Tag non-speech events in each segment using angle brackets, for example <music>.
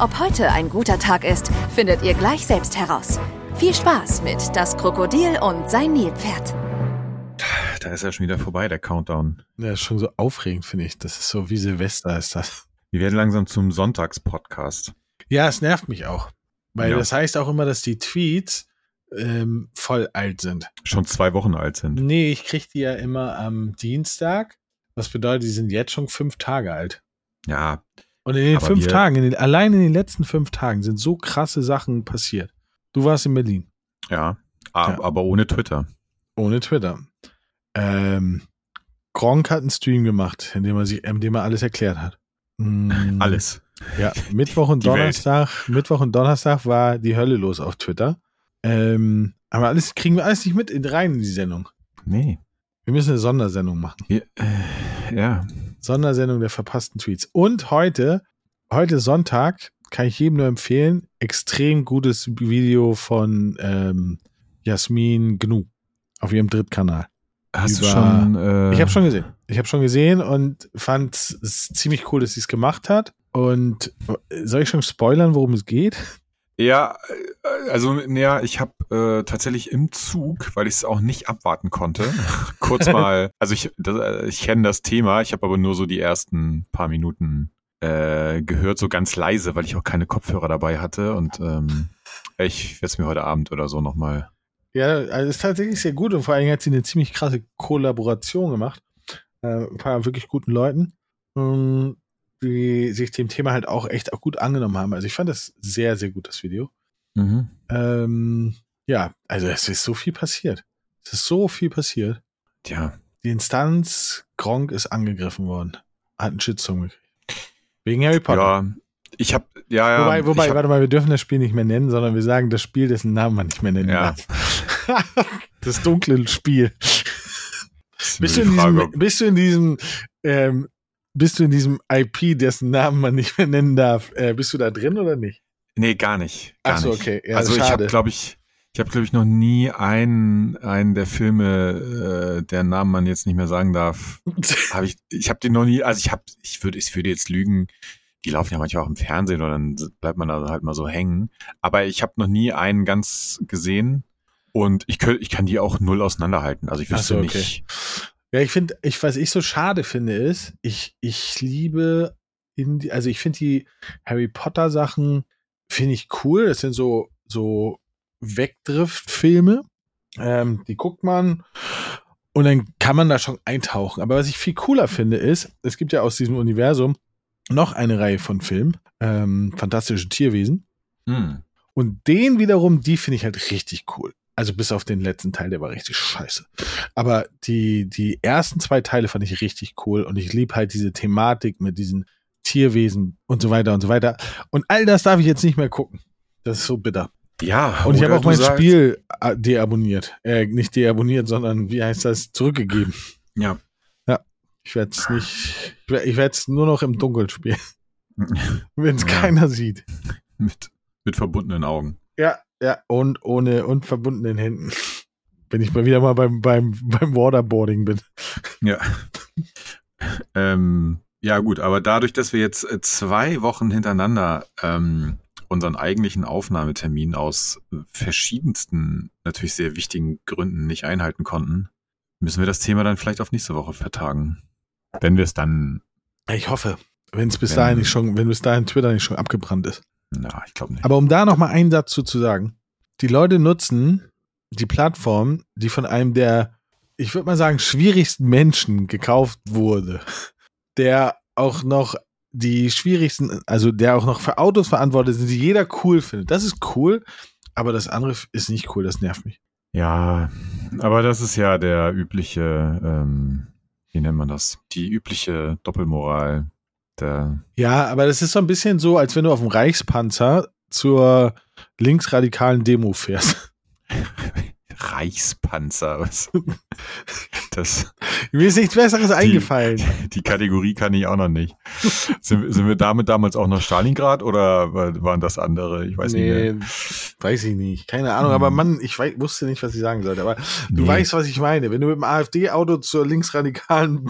Ob heute ein guter Tag ist, findet ihr gleich selbst heraus. Viel Spaß mit Das Krokodil und sein Nilpferd. Da ist ja schon wieder vorbei, der Countdown. Ja, ist schon so aufregend, finde ich. Das ist so wie Silvester ist das. Wir werden langsam zum Sonntagspodcast. Ja, es nervt mich auch. Weil Ja. das heißt auch immer, dass die Tweets ähm, voll alt sind. Schon zwei Wochen alt sind. Nee, ich kriege die ja immer am Dienstag. Was bedeutet, die sind jetzt schon fünf Tage alt. Ja, Und in den Aber fünf Tagen, in den, allein in den letzten fünf Tagen sind so krasse Sachen passiert. Du warst in Berlin. ja. A- Ja. Aber ohne Twitter. Ohne Twitter. Ähm, Gronk hat einen Stream gemacht, in dem er, sich, in dem er alles erklärt hat. Mm, Alles. Ja, Mittwoch und. Donnerstag, Mittwoch und Donnerstag war die Hölle los auf Twitter. Ähm, aber alles kriegen wir alles nicht mit in, rein in die Sendung. Nee. Wir müssen eine Sondersendung machen. Ja. äh, ja. Sondersendung der verpassten Tweets. Und heute, heute Sonntag, kann ich jedem nur empfehlen, extrem gutes Video von ähm, Jasmin Gnu auf ihrem Drittkanal. Hast du Über- schon. Äh, Ich habe schon gesehen. Ich habe schon gesehen und fand es ziemlich cool, dass sie es gemacht hat. Und äh, soll ich schon spoilern, worum es geht? Ja, äh, also ja, ich habe äh, tatsächlich im Zug, weil ich es auch nicht abwarten konnte, <laughs> kurz mal, also ich, das, äh, ich kenne das Thema, ich habe aber nur so die ersten paar Minuten äh, gehört, so ganz leise, weil ich auch keine Kopfhörer dabei hatte und ähm, ich werde es mir heute Abend oder so nochmal. Ja, also es ist tatsächlich sehr gut und vor allem hat sie eine ziemlich krasse Kollaboration gemacht. Äh, ein paar wirklich guten Leuten, ähm, die sich dem Thema halt auch echt auch gut angenommen haben. Also ich fand das sehr, sehr gut, das Video. Mhm. Ähm, ja, also es ist so viel passiert. Es ist so viel passiert. Tja, Die Instanz Gronk ist angegriffen worden. Hat einen Shitstorm gekriegt. Wegen Harry Potter. ja, ich habe, ja, ja. wobei, wobei hab, warte mal, wir dürfen das Spiel nicht mehr nennen, sondern wir sagen das Spiel, dessen Namen man nicht mehr nennen Ja. darf. <laughs> das dunkle Spiel. ist Bist du in diesem, bist du in diesem, ähm, bist du in diesem IP, dessen Namen man nicht mehr nennen darf? Äh, bist du da drin oder nicht? Nee, gar nicht. Gar Ach so, okay. Ja, also ich habe, glaube ich, ich habe, glaube ich, noch nie einen, einen der Filme, äh, deren Namen man jetzt nicht mehr sagen darf, <laughs> habe ich, ich habe den noch nie, also ich habe, ich würde, ich würde jetzt lügen, die laufen ja manchmal auch im Fernsehen oder dann bleibt man da halt mal so hängen. Aber ich habe noch nie einen ganz gesehen und ich könnte, ich kann die auch null auseinanderhalten. Also ich wüsste so, okay. nicht. Ja, ich finde, ich, was ich so schade finde, ist, ich, ich liebe, in die, also ich finde die Harry Potter Sachen, finde ich cool. Das sind so, so Wegdrift-Filme. Ähm, die guckt man und dann kann man da schon eintauchen. Aber was ich viel cooler finde, ist, es gibt ja aus diesem Universum noch eine Reihe von Filmen, ähm, Fantastische Tierwesen. Hm. Und den wiederum, die finde ich halt richtig cool. Also bis auf den letzten Teil, der war richtig scheiße. Aber die, die ersten zwei Teile fand ich richtig cool und ich liebe halt diese Thematik mit diesen Tierwesen und so weiter und so weiter. Und all das darf ich jetzt nicht mehr gucken. Das ist so bitter. Ja. Und ich habe auch mein sagst- Spiel äh, deabonniert. Äh, nicht deabonniert, sondern wie heißt das? Zurückgegeben. Ja. Ich werde es nicht, ich werde es nur noch im Dunkeln spielen, <laughs> wenn es Ja. keiner sieht. mit, mit verbundenen Augen. Ja, ja, und ohne und verbundenen Händen. <laughs> Wenn ich mal wieder mal beim, beim, beim Waterboarding bin. Ja. ähm, ja, gut, aber dadurch, dass wir jetzt äh, zwei Wochen hintereinander ähm, unseren eigentlichen Aufnahmetermin aus äh, verschiedensten, natürlich sehr wichtigen Gründen nicht einhalten konnten, müssen wir das Thema dann vielleicht auf nächste Woche vertagen. Wenn wir es dann, Ich hoffe, wenn es bis dahin nicht schon, wenn bis dahin Twitter nicht schon abgebrannt ist. Na, ich glaube nicht. Aber um da noch mal einen Satz zu, zu sagen. Die Leute nutzen die Plattform, die von einem der, ich würde mal sagen, schwierigsten Menschen gekauft wurde, der auch noch die schwierigsten, also der auch noch für Autos verantwortlich ist, die jeder cool findet. Das ist cool, aber das andere ist nicht cool, das nervt mich. Ja, aber das ist ja der übliche, ähm, wie nennt man das? Die übliche Doppelmoral der, Ja, aber das ist so ein bisschen so, als wenn du auf dem Reichspanzer zur linksradikalen Demo fährst. <laughs> Reichspanzer. <laughs> Das, Mir ist nichts Besseres eingefallen. <laughs> die Kategorie kann ich auch noch nicht. Sind, sind wir damit damals auch noch Stalingrad oder wa- waren das andere? Ich weiß nicht mehr. weiß ich nicht. Keine Ahnung, aber Hm. Mann, ich weiß, wusste nicht, was ich sagen sollte. Aber du Nee. weißt, was ich meine. Wenn du mit dem AfD-Auto zur linksradikalen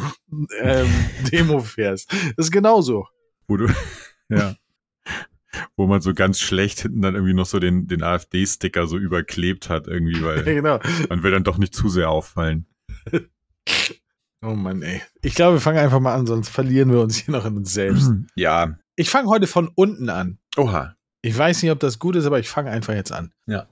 ähm, <laughs> Demo fährst, das ist genauso. Wo du, ja. Wo man so ganz schlecht hinten dann irgendwie noch so den, den AfD-Sticker so überklebt hat, irgendwie, weil <laughs> genau. man will dann doch nicht zu sehr auffallen. <laughs> Oh Mann, ey. Ich glaube, wir fangen einfach mal an, sonst verlieren wir uns hier noch in uns selbst. <clears throat> Ja. Ich fange heute von unten an. Oha. Ich weiß nicht, ob das gut ist, aber ich fange einfach jetzt an. Ja.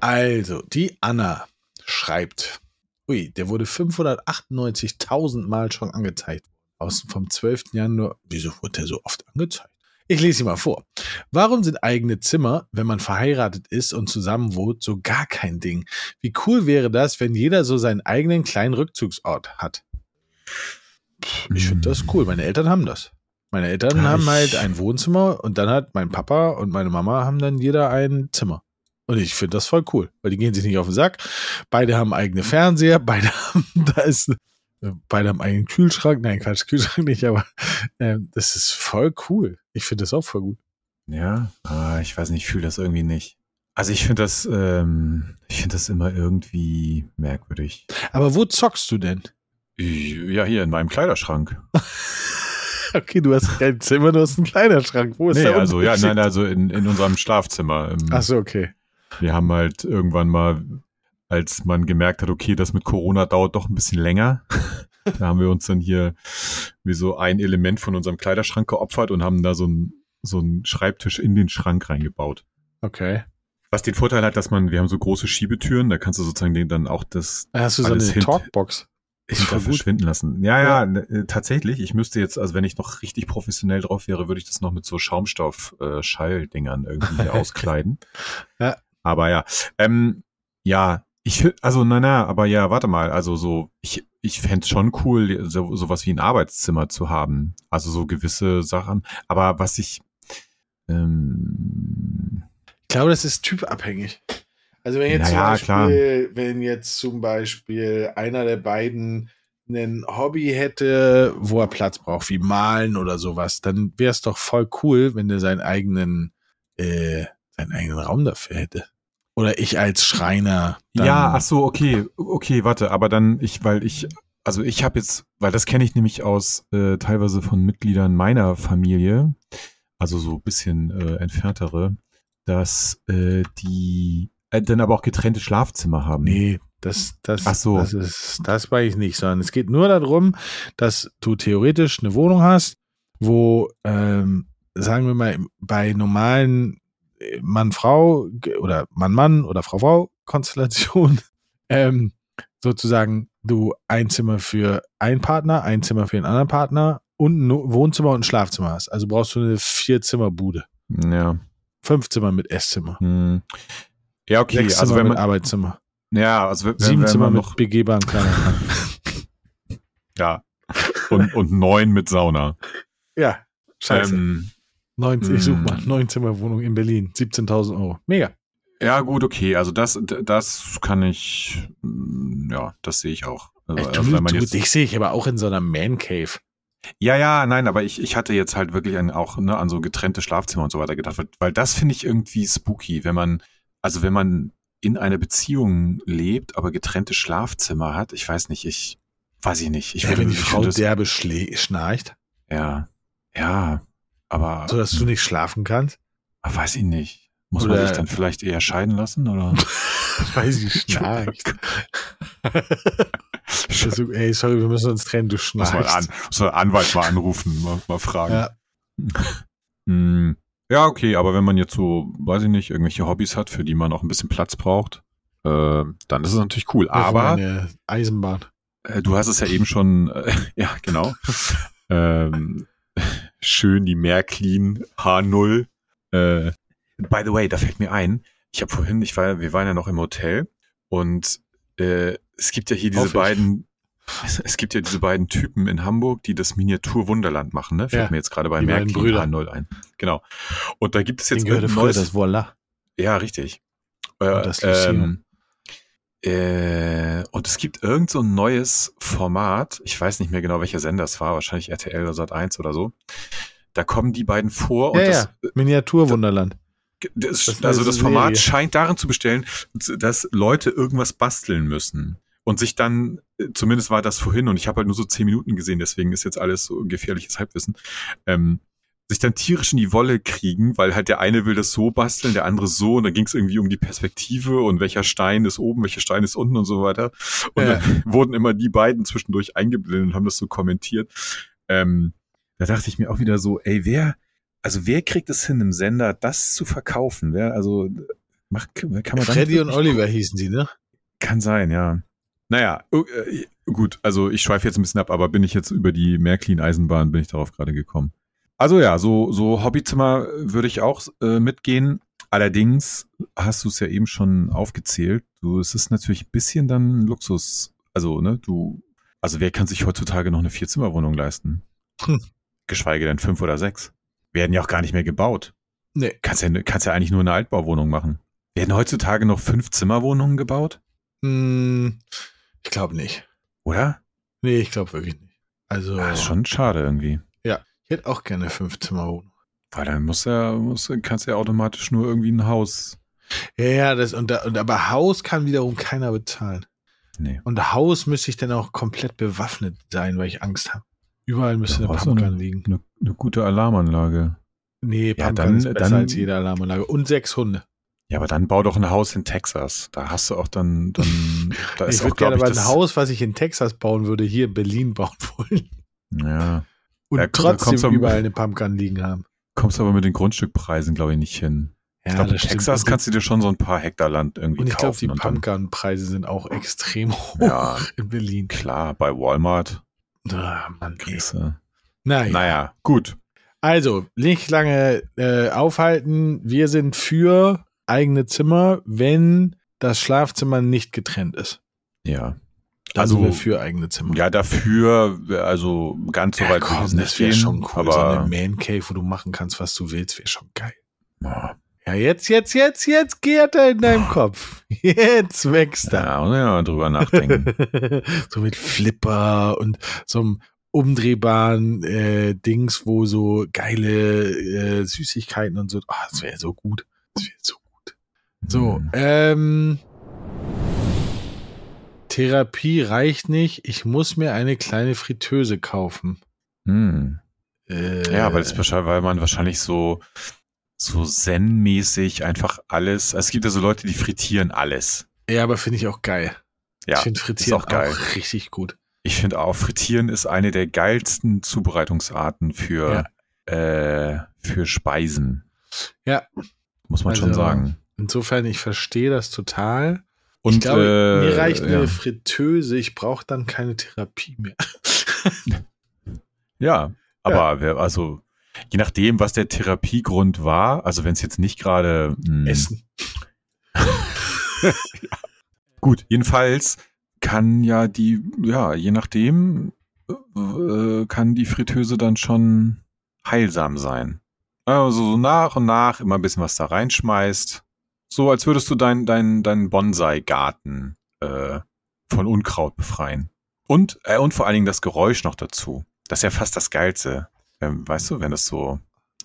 Also, die Anna schreibt. Ui, der wurde 598.000 Mal schon angezeigt. Aus vom 12. Januar. Wieso wurde der so oft angezeigt? Ich lese sie mal vor. Warum sind eigene Zimmer, wenn man verheiratet ist und zusammen wohnt, so gar kein Ding? Wie cool wäre das, wenn jeder so seinen eigenen kleinen Rückzugsort hat? Ich finde das cool. Meine Eltern haben das. Meine Eltern Ja, haben ich- halt ein Wohnzimmer und dann hat mein Papa und meine Mama haben dann jeder ein Zimmer. Und ich finde das voll cool, weil die gehen sich nicht auf den Sack. Beide haben eigene Fernseher, <laughs> beide haben, da ist, beide haben einen Kühlschrank. Nein, Quatsch, <laughs> Kühlschrank nicht, aber ähm, das ist voll cool. Ich finde das auch voll gut. Ja, ah, ich weiß nicht, ich fühle das irgendwie nicht. Also ich finde das, ähm, ich finde das immer irgendwie merkwürdig. Aber wo zockst du denn? Ja, hier in meinem Kleiderschrank. <laughs> Okay, du hast kein Zimmer, du hast einen Kleiderschrank. Wo ist Nee, der also ja, nein, also in, in unserem Schlafzimmer. Im, Ach so, okay. Wir haben halt irgendwann mal, als man gemerkt hat, okay, das mit Corona dauert doch ein bisschen länger, <laughs> da haben wir uns dann hier wie so ein Element von unserem Kleiderschrank geopfert und haben da so einen so einen Schreibtisch in den Schrank reingebaut. Okay. Was den Vorteil hat, dass man, wir haben so große Schiebetüren, da kannst du sozusagen den dann auch das Da hast du so Alles eine Talkbox. Ist hinter verschwinden lassen. Ja, ja, ne, äh, tatsächlich. Ich müsste jetzt, also wenn ich noch richtig professionell drauf wäre, würde ich das noch mit so Schaumstoff-Schalldingern irgendwie <laughs> hier auskleiden. Ja. Aber ja, ähm, ja, ich, also na na, aber ja, warte mal, also so, ich, ich fänd's schon cool, so, sowas wie ein Arbeitszimmer zu haben. Also so gewisse Sachen. Aber was ich, ähm, Ich glaube, das ist typabhängig. Also wenn jetzt, Ja, ja, zum Beispiel, wenn jetzt zum Beispiel einer der beiden ein Hobby hätte, wo er Platz braucht, wie Malen oder sowas, dann wäre es doch voll cool, wenn der seinen eigenen, äh, seinen eigenen Raum dafür hätte. Oder ich als Schreiner. Ja, ach so, okay, okay, warte, aber dann ich, weil ich, also ich habe jetzt, weil das kenne ich nämlich aus äh, teilweise von Mitgliedern meiner Familie, also so bisschen äh, entferntere, dass äh, die äh, dann aber auch getrennte Schlafzimmer haben. Nee, das, das, Ach so. das ist, das weiß ich nicht, sondern es geht nur darum, dass du theoretisch eine Wohnung hast, wo, ähm, sagen wir mal, bei normalen Mann-Frau oder Mann-Mann oder Frau-Frau-Konstellation, <laughs> ähm, sozusagen du ein Zimmer für einen Partner, ein Zimmer für den anderen Partner und ein Wohnzimmer und ein Schlafzimmer hast. Also brauchst du eine Vier-Zimmer-Bude. Ja. Fünf Zimmer mit Esszimmer. Hm. Ja, okay, Sechs also Zimmer wenn mit man, Arbeitszimmer. ja, also wenn, Sieben wenn Zimmer man mit noch, begehbaren Kleiderschrank. <laughs> <laughs> ja, und, und neun mit Sauna. Ja, scheiße. Ähm, 90, ich such mm. mal, 9 Zimmerwohnung in Berlin, 17.000 Euro. Mega. Ja, gut, okay. Also das, das kann ich, ja, das sehe ich auch. Also, Ey, also du, du, dich sehe ich aber auch in so einer Man Cave. ja, ja, nein, aber ich, ich hatte jetzt halt wirklich an, auch ne, an so getrennte Schlafzimmer und so weiter gedacht, weil- weil das finde ich irgendwie spooky, wenn man, also wenn man in einer Beziehung lebt, aber getrennte Schlafzimmer hat. Ich weiß nicht, ich weiß ich nicht. Ich Ja, wenn die ich Frau derbe schnarcht, ja, ja, aber so dass du nicht schlafen kannst. aber weiß ich nicht. Muss man Oder- sich dann vielleicht eher scheiden lassen oder? Weil sie schnarcht. also, ey, sorry, wir müssen uns trennen, du Muss man schnarchst. an, muss man Anwalt mal anrufen, mal, mal fragen. Ja. <laughs> Hm. Ja, okay, aber wenn man jetzt so, weiß ich nicht, irgendwelche Hobbys hat, für die man auch ein bisschen Platz braucht, äh, dann ist es natürlich cool. Aber Eine Eisenbahn. äh, du hast es ja eben schon, äh, <laughs> ja, genau. <laughs> ähm, schön die Märklin H0. Äh, by the way, da fällt mir ein, ich habe vorhin, ich war, wir waren ja noch im Hotel und äh, es gibt ja hier diese beiden, Es, es gibt ja diese beiden Typen in Hamburg, die das Miniatur Wunderland machen, ne? Fällt Ja, mir jetzt gerade bei Märklin Brüder. H0 ein. Genau. Und da gibt es jetzt ein neues. das Voila. Ja, richtig. Äh, das ähm, äh, und es gibt irgend so ein neues Format, ich weiß nicht mehr genau, welcher Sender es war, wahrscheinlich RTL oder Sat1 oder so. Da kommen die beiden vor und Ja, das, ja. Miniatur Wunderland. das, Das also das Format Serie. scheint darin zu bestellen, dass Leute irgendwas basteln müssen. Und sich dann, äh, zumindest war das vorhin, und ich habe halt nur so zehn Minuten gesehen, deswegen ist jetzt alles so gefährliches Halbwissen, ähm, sich dann tierisch in die Wolle kriegen, weil halt der eine will das so basteln, der andere so, und dann ging es irgendwie um die Perspektive und welcher Stein ist oben, welcher Stein ist unten und so weiter. Und Ja. dann <laughs> wurden immer die beiden zwischendurch eingeblendet und haben das so kommentiert. Ähm, da dachte ich mir auch wieder so, ey, wer, also wer kriegt es hin, im Sender das zu verkaufen? Wer, also macht, kann man Freddy und Oliver hießen sie, ne? Kann sein, ja. Naja, äh, gut, also ich schweife jetzt ein bisschen ab, aber bin ich jetzt über die Märklin-Eisenbahn, bin ich darauf gerade gekommen. Also ja, so, so Hobbyzimmer würde ich auch äh, mitgehen. Allerdings hast du es ja eben schon aufgezählt. Du, es ist natürlich ein bisschen dann Luxus. Also, ne, du, also wer kann sich heutzutage noch eine Vierzimmerwohnung leisten? Hm. Geschweige denn fünf oder sechs. Werden ja auch gar nicht mehr gebaut. Nee. Kannst ja, kannst ja eigentlich nur eine Altbauwohnung machen. Werden heutzutage noch fünf Zimmerwohnungen gebaut? Hm, ich glaube nicht. Oder? Nee, ich glaube wirklich nicht. Also, Ah, ist schon schade irgendwie. Ich hätte auch gerne fünf Zimmerwohnung. Weil dann muss ja, muss, kannst du ja automatisch nur irgendwie ein Haus. Ja, ja, das, und, da, und aber Haus kann wiederum keiner bezahlen. Nee. Und Haus müsste ich dann auch komplett bewaffnet sein, weil ich Angst habe. Überall müsste Ja, eine Pumpgun liegen. Eine, eine gute Alarmanlage. Nee, Ja, Pumpgun dann- ist besser dann- als jede Alarmanlage. Und sechs Hunde. Ja, aber dann bau doch ein Haus in Texas. Da hast du auch dann, dann <laughs> da ich ist würde auch, glaube gerne ich, aber ein. Haus, was ich in Texas bauen würde, hier in Berlin bauen wollen. Ja. Und Ja, trotzdem am- überall eine Pumpgun liegen haben. Kommst aber mit den Grundstückpreisen, glaube ich, nicht hin. ich glaube, in das stimmt. Texas Und die- kannst du dir schon so ein paar Hektar Land irgendwie Und ich glaube, kaufen. die Pumpgun-Preise sind auch extrem hoch Ja. in Berlin. klar, bei Walmart Ah, Mann, du. Naja. Naja, gut. Also, nicht lange äh, aufhalten. Wir sind für eigene Zimmer, wenn das Schlafzimmer nicht getrennt ist. Ja. Also, wir für eigene Zimmer. Ja, dafür, also ganz so Ja, weit komm, das wäre schon cool. so eine aber Man Cave, wo du machen kannst, was du willst, wäre schon geil. ja, Ja, jetzt, jetzt, jetzt, jetzt geht er in deinem Kopf. <laughs> Jetzt wächst er. ja, muss ja mal drüber nachdenken. <laughs> so mit Flipper und so einem umdrehbaren äh, Dings, wo so geile äh, Süßigkeiten und so. Ah, das wäre so gut. Das wäre so gut. So, Hm. ähm, Therapie reicht nicht. Ich muss mir eine kleine Fritteuse kaufen. Hm. Äh, Ja, weil weil man wahrscheinlich so so zen-mäßig einfach alles. Es gibt ja so Leute, die frittieren alles. ja, aber finde ich auch geil. Ja, ich finde Frittieren auch geil. auch richtig gut. ich finde auch frittieren ist eine der geilsten Zubereitungsarten für äh, für Speisen. Ja. muss man schon Also, sagen. Insofern, ich verstehe das total. Und ich glaube, äh, mir reicht eine ja. Fritteuse. Ich brauche dann keine Therapie mehr. Ja, aber wer, also je nachdem, was der Therapiegrund war, also wenn es jetzt nicht gerade hm, Essen. <laughs> Gut, jedenfalls kann ja die, ja, je nachdem, äh, kann die Fritteuse dann schon heilsam sein. Also so nach und nach immer ein bisschen was da reinschmeißt. So als würdest du deinen dein, dein Bonsai-Garten äh, von Unkraut befreien. Und, äh, und vor allen Dingen das Geräusch noch dazu. Das ist ja fast das Geilste. Ähm, weißt du, wenn das so.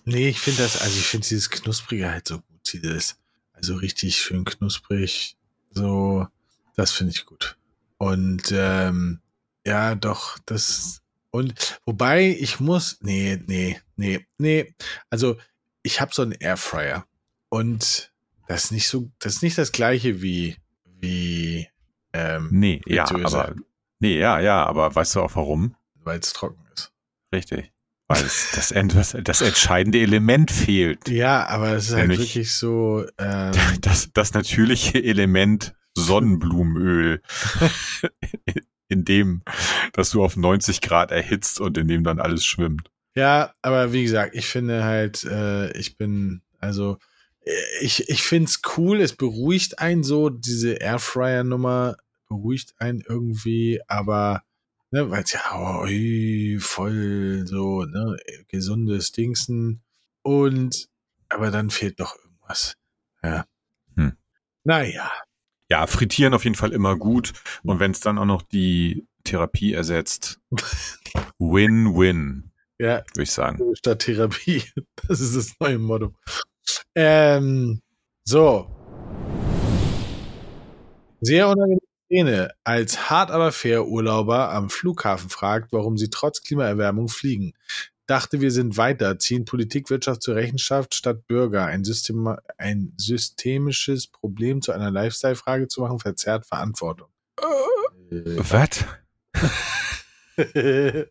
Nee, ich finde das, also ich finde dieses Knusprige halt so gut. Sie das, also richtig schön knusprig. So, das finde ich gut. Und ähm, ja, doch, das. Und wobei ich muss, nee, nee, nee, nee. Also ich habe so einen Airfryer und das ist nicht so, das ist nicht das gleiche wie wie ähm, Nee, ja, aber. Nee, ja, ja, aber weißt du auch warum? weil es trocken ist. Richtig. Weil das, das, das entscheidende Element fehlt. Ja, aber es ist halt Nämlich- wirklich so. Ähm, <laughs> Das, das natürliche Element Sonnenblumenöl, <laughs> in dem, dass du auf 90 Grad erhitzt und in dem dann alles schwimmt. Ja, aber wie gesagt, ich finde halt, äh, ich bin, also, ich, ich finde es cool, es beruhigt einen so, diese Airfryer-Nummer beruhigt einen irgendwie, aber ne, weil es ja oh, ui, voll so, ne, gesundes Dingsen. Und, aber dann fehlt doch irgendwas. Ja. Hm. Naja. Ja, frittieren auf jeden Fall immer gut. Und wenn es dann auch noch die Therapie ersetzt, <laughs> Win-Win, Ja, würde ich sagen. statt Therapie. <laughs> Das ist das neue Motto. Ähm, so. Sehr unangenehme Szene, als hart aber fair Urlauber am Flughafen fragt, warum sie trotz Klimaerwärmung fliegen. Dachte, wir sind weiter, ziehen Politik, Wirtschaft zur Rechenschaft statt Bürger. Ein, System, ein systemisches Problem zu einer Lifestyle-Frage zu machen, verzerrt Verantwortung. Was? <laughs>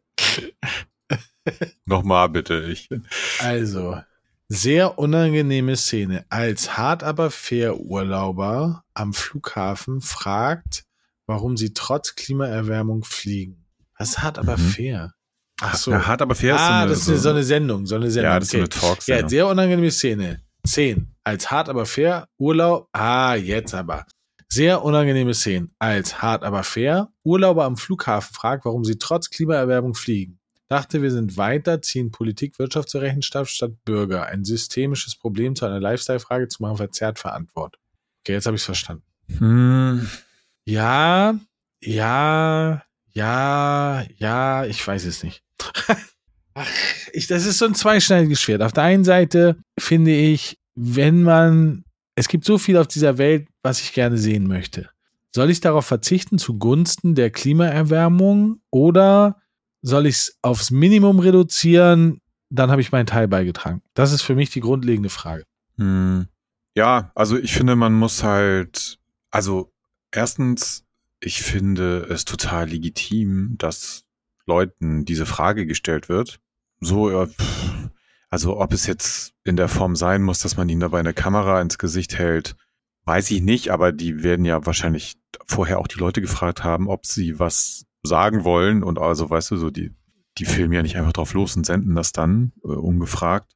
Nochmal bitte. Ich, Also, sehr unangenehme Szene. Als hart aber fair Urlauber am Flughafen fragt, warum sie trotz Klimaerwärmung fliegen. Was ist hart aber Mhm. fair? Ach so. Ja, hart aber fair ist so ah, eine, das ist so eine Sendung, so eine Sendung. Ja, das ist so eine okay. Talks. Ja, sehr unangenehme Szene. 10. Als hart aber fair Urlaub. Ah, jetzt aber. Sehr unangenehme Szene. Als hart aber fair Urlauber am Flughafen fragt, warum sie trotz Klimaerwärmung fliegen. Dachte, wir sind weiter, ziehen Politik, Wirtschaft zur Rechenschaft statt Bürger. Ein systemisches Problem zu einer Lifestyle-Frage zu machen, verzerrt Verantwortung. Okay, jetzt habe ich es verstanden. Hm, Ja, ja, ja, ja, ich weiß es nicht. <laughs> Ach, ich, das ist so ein zweischneidiges Schwert. Auf der einen Seite finde ich, wenn man, es gibt so viel auf dieser Welt, was ich gerne sehen möchte. Soll ich darauf verzichten zugunsten der Klimaerwärmung oder soll ich es aufs Minimum reduzieren? Dann habe ich meinen Teil beigetragen. Das ist für mich die grundlegende Frage. hm. Ja, also ich finde, man muss halt, also erstens, ich finde es total legitim, dass Leuten diese Frage gestellt wird. So, also ob es jetzt in der Form sein muss, dass man ihnen dabei eine Kamera ins Gesicht hält, weiß ich nicht, aber die werden ja wahrscheinlich vorher auch die Leute gefragt haben, ob sie was sagen wollen und also, weißt du, so die, die filmen ja nicht einfach drauf los und senden das dann äh, ungefragt.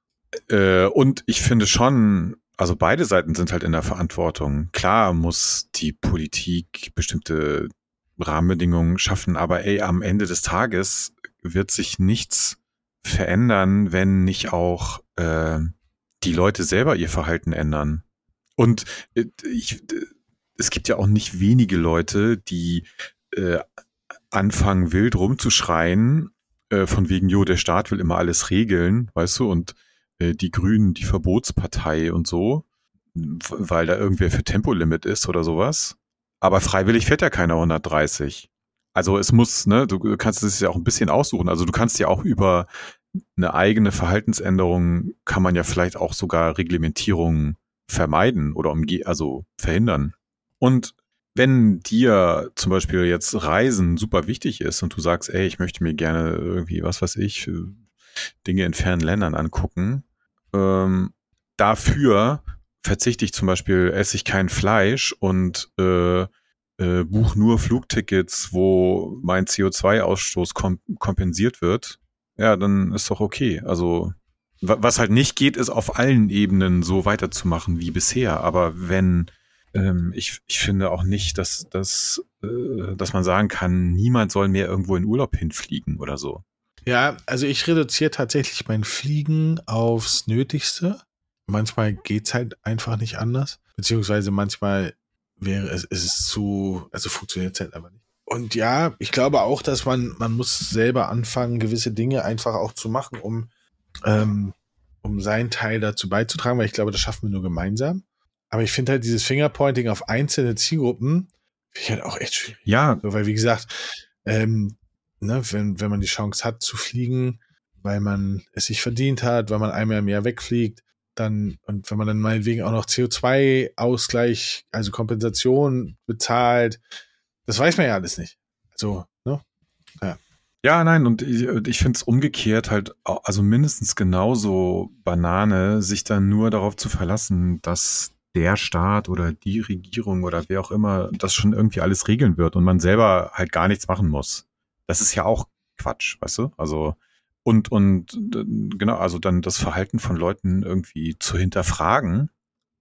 Äh, und ich finde schon, also beide Seiten sind halt in der Verantwortung. Klar muss die Politik bestimmte Rahmenbedingungen schaffen, aber ey, am Ende des Tages wird sich nichts verändern, wenn nicht auch äh, die Leute selber ihr Verhalten ändern. Und äh, ich, äh, es gibt ja auch nicht wenige Leute, die äh, anfangen wild rumzuschreien, äh, von wegen, jo, der Staat will immer alles regeln, weißt du, und äh, die Grünen, die Verbotspartei und so, weil da irgendwer für Tempolimit ist oder sowas. Aber freiwillig fährt ja keiner 130. Also es muss, ne, du kannst es ja auch ein bisschen aussuchen. Also du kannst ja auch über eine eigene Verhaltensänderung kann man ja vielleicht auch sogar Reglementierungen vermeiden oder umge also verhindern. Und wenn dir zum Beispiel jetzt Reisen super wichtig ist und du sagst, ey, ich möchte mir gerne irgendwie, was weiß ich, Dinge in fernen Ländern angucken, ähm, dafür verzichte ich zum Beispiel, esse ich kein Fleisch und äh, äh, buch nur Flugtickets, wo mein CO2-Ausstoß kom kompensiert wird, ja, dann ist doch okay. Also wa- was halt nicht geht, ist auf allen Ebenen so weiterzumachen wie bisher. Aber wenn ähm, ich, ich finde auch nicht, dass, dass, äh, dass man sagen kann, niemand soll mehr irgendwo in Urlaub hinfliegen oder so. Ja, also ich reduziere tatsächlich mein Fliegen aufs Nötigste. Manchmal geht's halt einfach nicht anders. Beziehungsweise manchmal wäre es, es zu, also funktioniert halt einfach nicht. Und ja, ich glaube auch, dass man, man muss selber anfangen, gewisse Dinge einfach auch zu machen, um, ähm, um seinen Teil dazu beizutragen, weil ich glaube, das schaffen wir nur gemeinsam. Aber ich finde halt dieses Fingerpointing auf einzelne Zielgruppen, finde ich halt auch echt schwierig. Ja, So, weil wie gesagt, ähm, ne, wenn, wenn man die Chance hat zu fliegen, weil man es sich verdient hat, weil man einmal im Jahr wegfliegt, dann, und wenn man dann meinetwegen auch noch CO2-Ausgleich, also Kompensation bezahlt, das weiß man ja alles nicht. Also, ne? Ja, nein, und ich, ich finde es umgekehrt halt, also mindestens genauso Banane, sich dann nur darauf zu verlassen, dass der Staat oder die Regierung oder wer auch immer das schon irgendwie alles regeln wird und man selber halt gar nichts machen muss. Das ist ja auch Quatsch, weißt du? Also, und, und genau, also dann das Verhalten von Leuten irgendwie zu hinterfragen,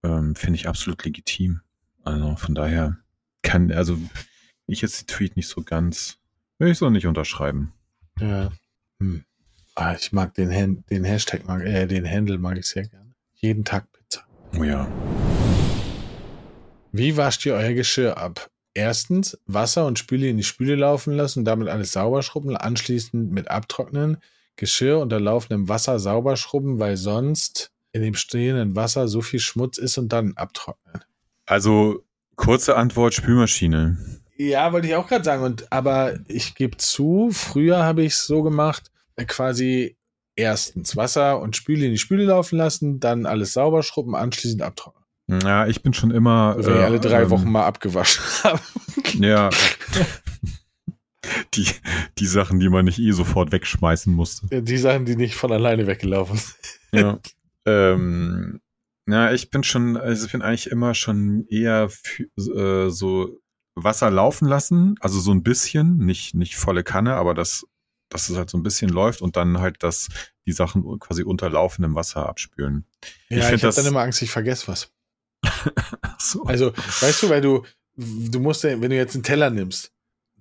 ähm, finde ich absolut legitim. Also von daher kann, also ich jetzt die Tweet nicht so ganz Will ich so nicht unterschreiben. Ja. Hm. Ah, ich mag den, Han den Hashtag, mag, äh, den Handle mag ich sehr gerne. Jeden Tag Pizza. Oh ja. Wie wascht ihr euer Geschirr ab? Erstens Wasser und Spüle in die Spüle laufen lassen und damit alles sauber schrubben, anschließend mit abtrocknen, Geschirr unter laufendem Wasser sauber schrubben, weil sonst in dem stehenden Wasser so viel Schmutz ist und dann abtrocknen. Also kurze Antwort Spülmaschine. Ja, wollte ich auch gerade sagen. Und aber ich gebe zu, früher habe ich es so gemacht, äh, quasi erstens Wasser und Spüle in die Spüle laufen lassen, dann alles sauber schrubben, anschließend abtrocknen. Ja, ich bin schon immer. Wenn ich alle drei ähm, Wochen mal abgewaschen <laughs> habe. Ja. <laughs> die, die Sachen, die man nicht eh sofort wegschmeißen musste. Die Sachen, die nicht von alleine weggelaufen sind. Ja. ähm, ja, ich bin schon, also ich bin eigentlich immer schon eher für, äh, so Wasser laufen lassen, also so ein bisschen, nicht, nicht volle Kanne, aber das, dass es halt so ein bisschen läuft und dann halt das, die Sachen quasi unter laufendem Wasser abspülen. Ja, ich, ich habe dann immer Angst, ich vergesse was. <laughs> so. Also, weißt du, weil du, du musst, wenn du jetzt einen Teller nimmst,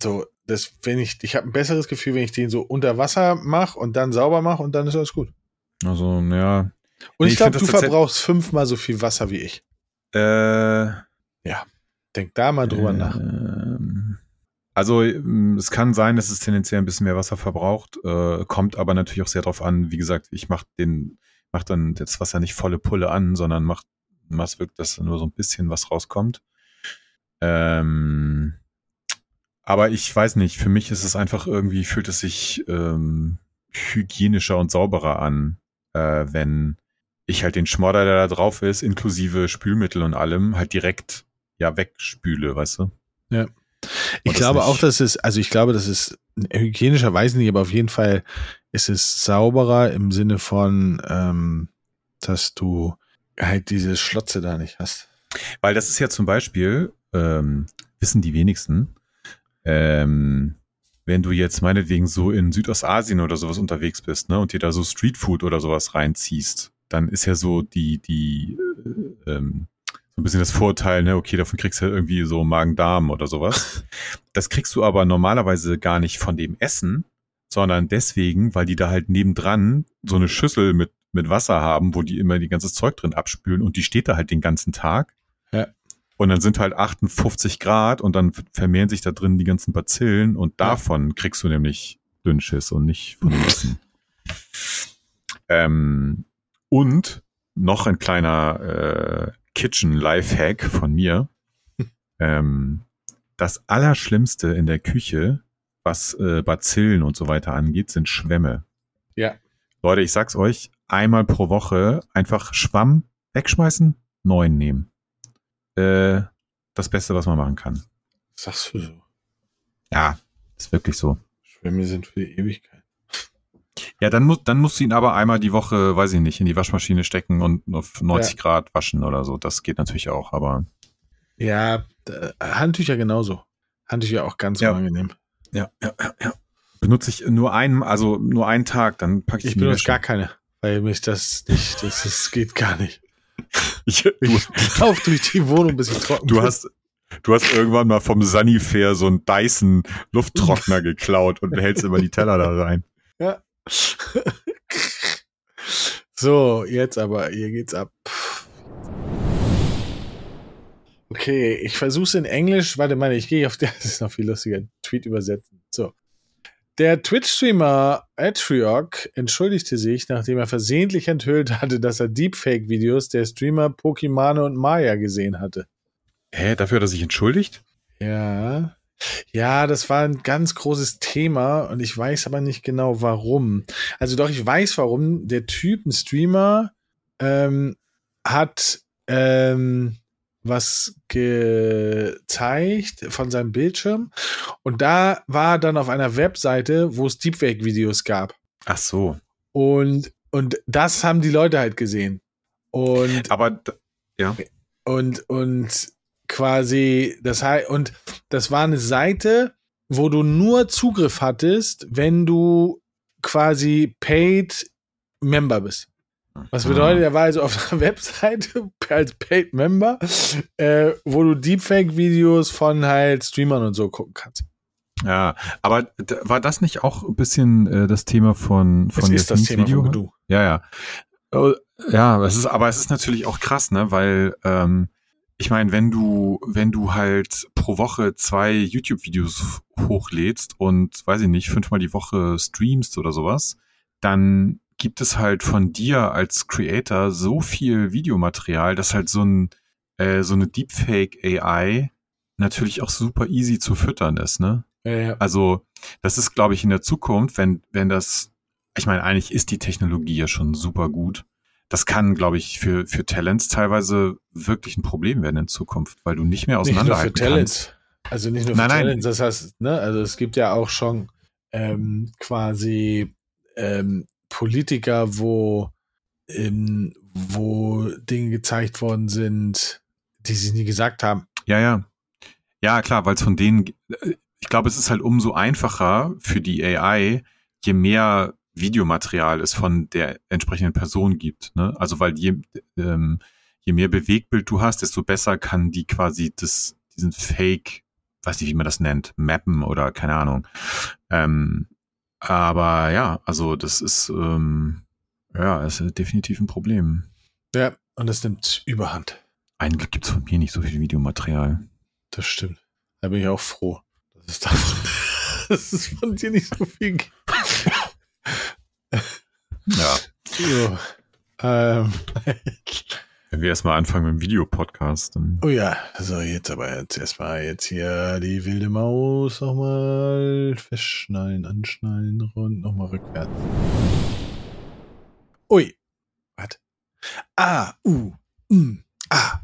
so, das, wenn ich, ich habe ein besseres Gefühl, wenn ich den so unter Wasser mache und dann sauber mache und dann ist alles gut. Also, ja. Und nee, ich glaube, du verbrauchst fünfmal so viel Wasser wie ich. Äh, ja. Denk da mal drüber äh, nach. Ähm, also es kann sein, dass es tendenziell ein bisschen mehr Wasser verbraucht, äh, kommt aber natürlich auch sehr darauf an. Wie gesagt, ich mache den, mach dann das Wasser nicht volle Pulle an, sondern mach, mach's wirklich, dass nur so ein bisschen was rauskommt. Ähm, aber ich weiß nicht, für mich ist es einfach irgendwie, fühlt es sich ähm, hygienischer und sauberer an, äh, wenn ich halt den Schmodder, der da drauf ist, inklusive Spülmittel und allem, halt direkt ja wegspüle, weißt du? Ja. Ich glaube auch, dass es, also ich glaube, dass es hygienischerweise nicht, aber auf jeden Fall ist es sauberer im Sinne von, ähm, dass du halt diese Schlotze da nicht hast. Weil das ist ja zum Beispiel, ähm, wissen die wenigsten, ähm, wenn du jetzt meinetwegen so in Südostasien oder sowas unterwegs bist, ne, und dir da so Streetfood oder sowas reinziehst, dann ist ja so die, die, äh, ähm, so ein bisschen das Vorteil, ne, okay, davon kriegst du halt irgendwie so Magen-Darm oder sowas. <laughs> Das kriegst du aber normalerweise gar nicht von dem Essen, sondern deswegen, weil die da halt nebendran so eine Schüssel mit, mit Wasser haben, wo die immer die ganze Zeug drin abspülen und die steht da halt den ganzen Tag. Ja. Und dann sind halt 58 Grad und dann vermehren sich da drin die ganzen Bazillen und davon ja. kriegst du nämlich Dünnschiss und nicht von dem Essen. ähm, und noch ein kleiner äh, Kitchen Lifehack von mir. <laughs> ähm, das Allerschlimmste in der Küche, was äh, Bazillen und so weiter angeht, sind Schwämme. Ja. Leute, ich sag's euch, einmal pro Woche einfach Schwamm wegschmeißen, neuen nehmen. Äh, das Beste, was man machen kann. Sagst du so? Ja, ist wirklich so. Schwämme sind für die Ewigkeit. Ja, dann, muss, dann musst du ihn aber einmal die Woche, weiß ich nicht, in die Waschmaschine stecken und auf 90 ja. Grad waschen oder so. Das geht natürlich auch, aber. Ja, Handtücher genauso. Handtücher auch ganz ja. unangenehm. Ja, ja, ja, ja. Benutze ich nur einen, also nur einen Tag, dann packe ich Ich benutze gar keine, weil mich das nicht, das, das geht gar nicht. <laughs> Ich, du, ich lauf durch die Wohnung, bis ich <laughs> trocken du bin. Hast, du hast irgendwann mal vom Sunnyfair so einen Dyson Lufttrockner <laughs> geklaut und hältst immer die Teller da rein. Ja. so, jetzt aber, hier geht's ab. Okay, ich versuche in Englisch. Warte mal, ich gehe auf der, das ist noch viel lustiger, Tweet übersetzen. So. Der Twitch-Streamer Atriok entschuldigte sich, nachdem er versehentlich enthüllt hatte, dass er Deepfake-Videos der Streamer Pokimane und Maya gesehen hatte. Hä, dafür hat er sich entschuldigt? Ja. Ja, das war ein ganz großes Thema und ich weiß aber nicht genau warum. Also doch, ich weiß warum. Der Typ, ein Streamer, ähm, hat ähm, was gezeigt von seinem Bildschirm und da war dann auf einer Webseite, wo es Deepfake-Videos gab. Ach so. Und, und das haben die Leute halt gesehen. Und aber ja. Und, und quasi, das heißt, und das war eine Seite, wo du nur Zugriff hattest, wenn du quasi paid Member bist. Was bedeutet, er war also auf einer <laughs> Webseite als Paid Member, äh, wo du Deepfake-Videos von halt Streamern und so gucken kannst. Ja, aber war das nicht auch ein bisschen äh, das Thema von von das ist das Thema Video? von Gnu. Ja, ja. Oh, Ja, es ist, aber es ist natürlich auch krass, ne, weil ähm, ich meine, wenn du, wenn du halt pro Woche zwei YouTube-Videos hochlädst und weiß ich nicht, fünfmal die Woche streamst oder sowas, dann gibt es halt von dir als Creator so viel Videomaterial, dass halt so ein äh, so eine Deepfake AI natürlich auch super easy zu füttern ist, ne? Ja, ja. Also, das ist, glaube ich, in der Zukunft, wenn, wenn das, ich meine, eigentlich ist die Technologie ja schon super gut. Das kann, glaube ich, für, für Talents teilweise wirklich ein Problem werden in Zukunft, weil du nicht mehr Nicht nur für auseinanderhalten kannst. Talents. Also nicht nur für Nein, nein. Talents. Das heißt, ne, also es gibt ja auch schon ähm, quasi ähm, Politiker, wo, ähm, wo Dinge gezeigt worden sind, die sie nie gesagt haben. Ja, ja. Ja, klar, weil es von denen, äh, ich glaube, es ist halt umso einfacher für die AI, je mehr Videomaterial es von der entsprechenden Person gibt. Ne? Also weil je, ähm, je mehr Bewegtbild du hast, desto besser kann die quasi das, diesen Fake, weiß nicht, wie man das nennt, mappen oder keine Ahnung. Ähm, aber ja, also das ist, ähm, ja, ist definitiv ein Problem. Ja, und das nimmt Überhand. Ein Glück gibt's von mir nicht so viel Videomaterial. Das stimmt. Da bin ich auch froh, dass es davon, <laughs> dass es von dir nicht so viel gibt. Ja. <laughs> So. Ähm, Wenn wir erstmal anfangen mit dem Videopodcast, dann. oh ja, so jetzt aber jetzt erstmal jetzt hier die wilde Maus nochmal festschnallen, anschnallen und nochmal rückwärts. Ui. Was? Ah, uh, mm, ah.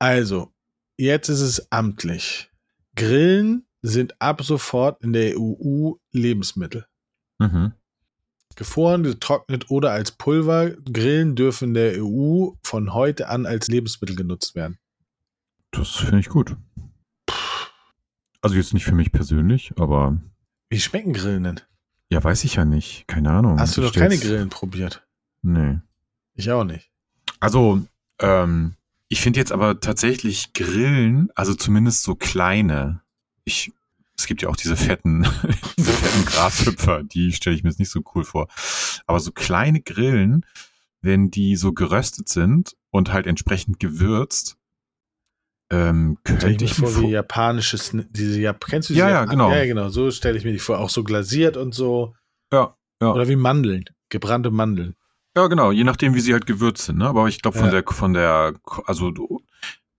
Also, jetzt ist es amtlich. Grillen sind ab sofort in der EU Lebensmittel. Mhm. Gefroren, getrocknet oder als Pulver, Grillen dürfen in der EU von heute an als Lebensmittel genutzt werden. Das finde ich gut. Also jetzt nicht für mich persönlich, aber Wie schmecken Grillen denn? ja, weiß ich ja nicht. Keine Ahnung. Hast du noch keine Grillen probiert? Nee. Ich auch nicht. Also, ähm, ich finde jetzt aber tatsächlich Grillen, also zumindest so kleine. Ich, es gibt ja auch diese fetten, <laughs> diese fetten Grashüpfer, die stelle ich mir jetzt nicht so cool vor. Aber so kleine Grillen, wenn die so geröstet sind und halt entsprechend gewürzt, ähm, könnte ich mir ich mir vor, wie vor, japanisches, diese Jap kennst du diese Ja, ja, genau. Ja, genau, so stelle ich mir die vor. Auch so glasiert und so. Ja, ja. Oder wie Mandeln. Gebrannte Mandeln. Ja, genau, je nachdem, wie sie halt gewürzt sind, ne? Aber ich glaube von Ja. der, von der, also,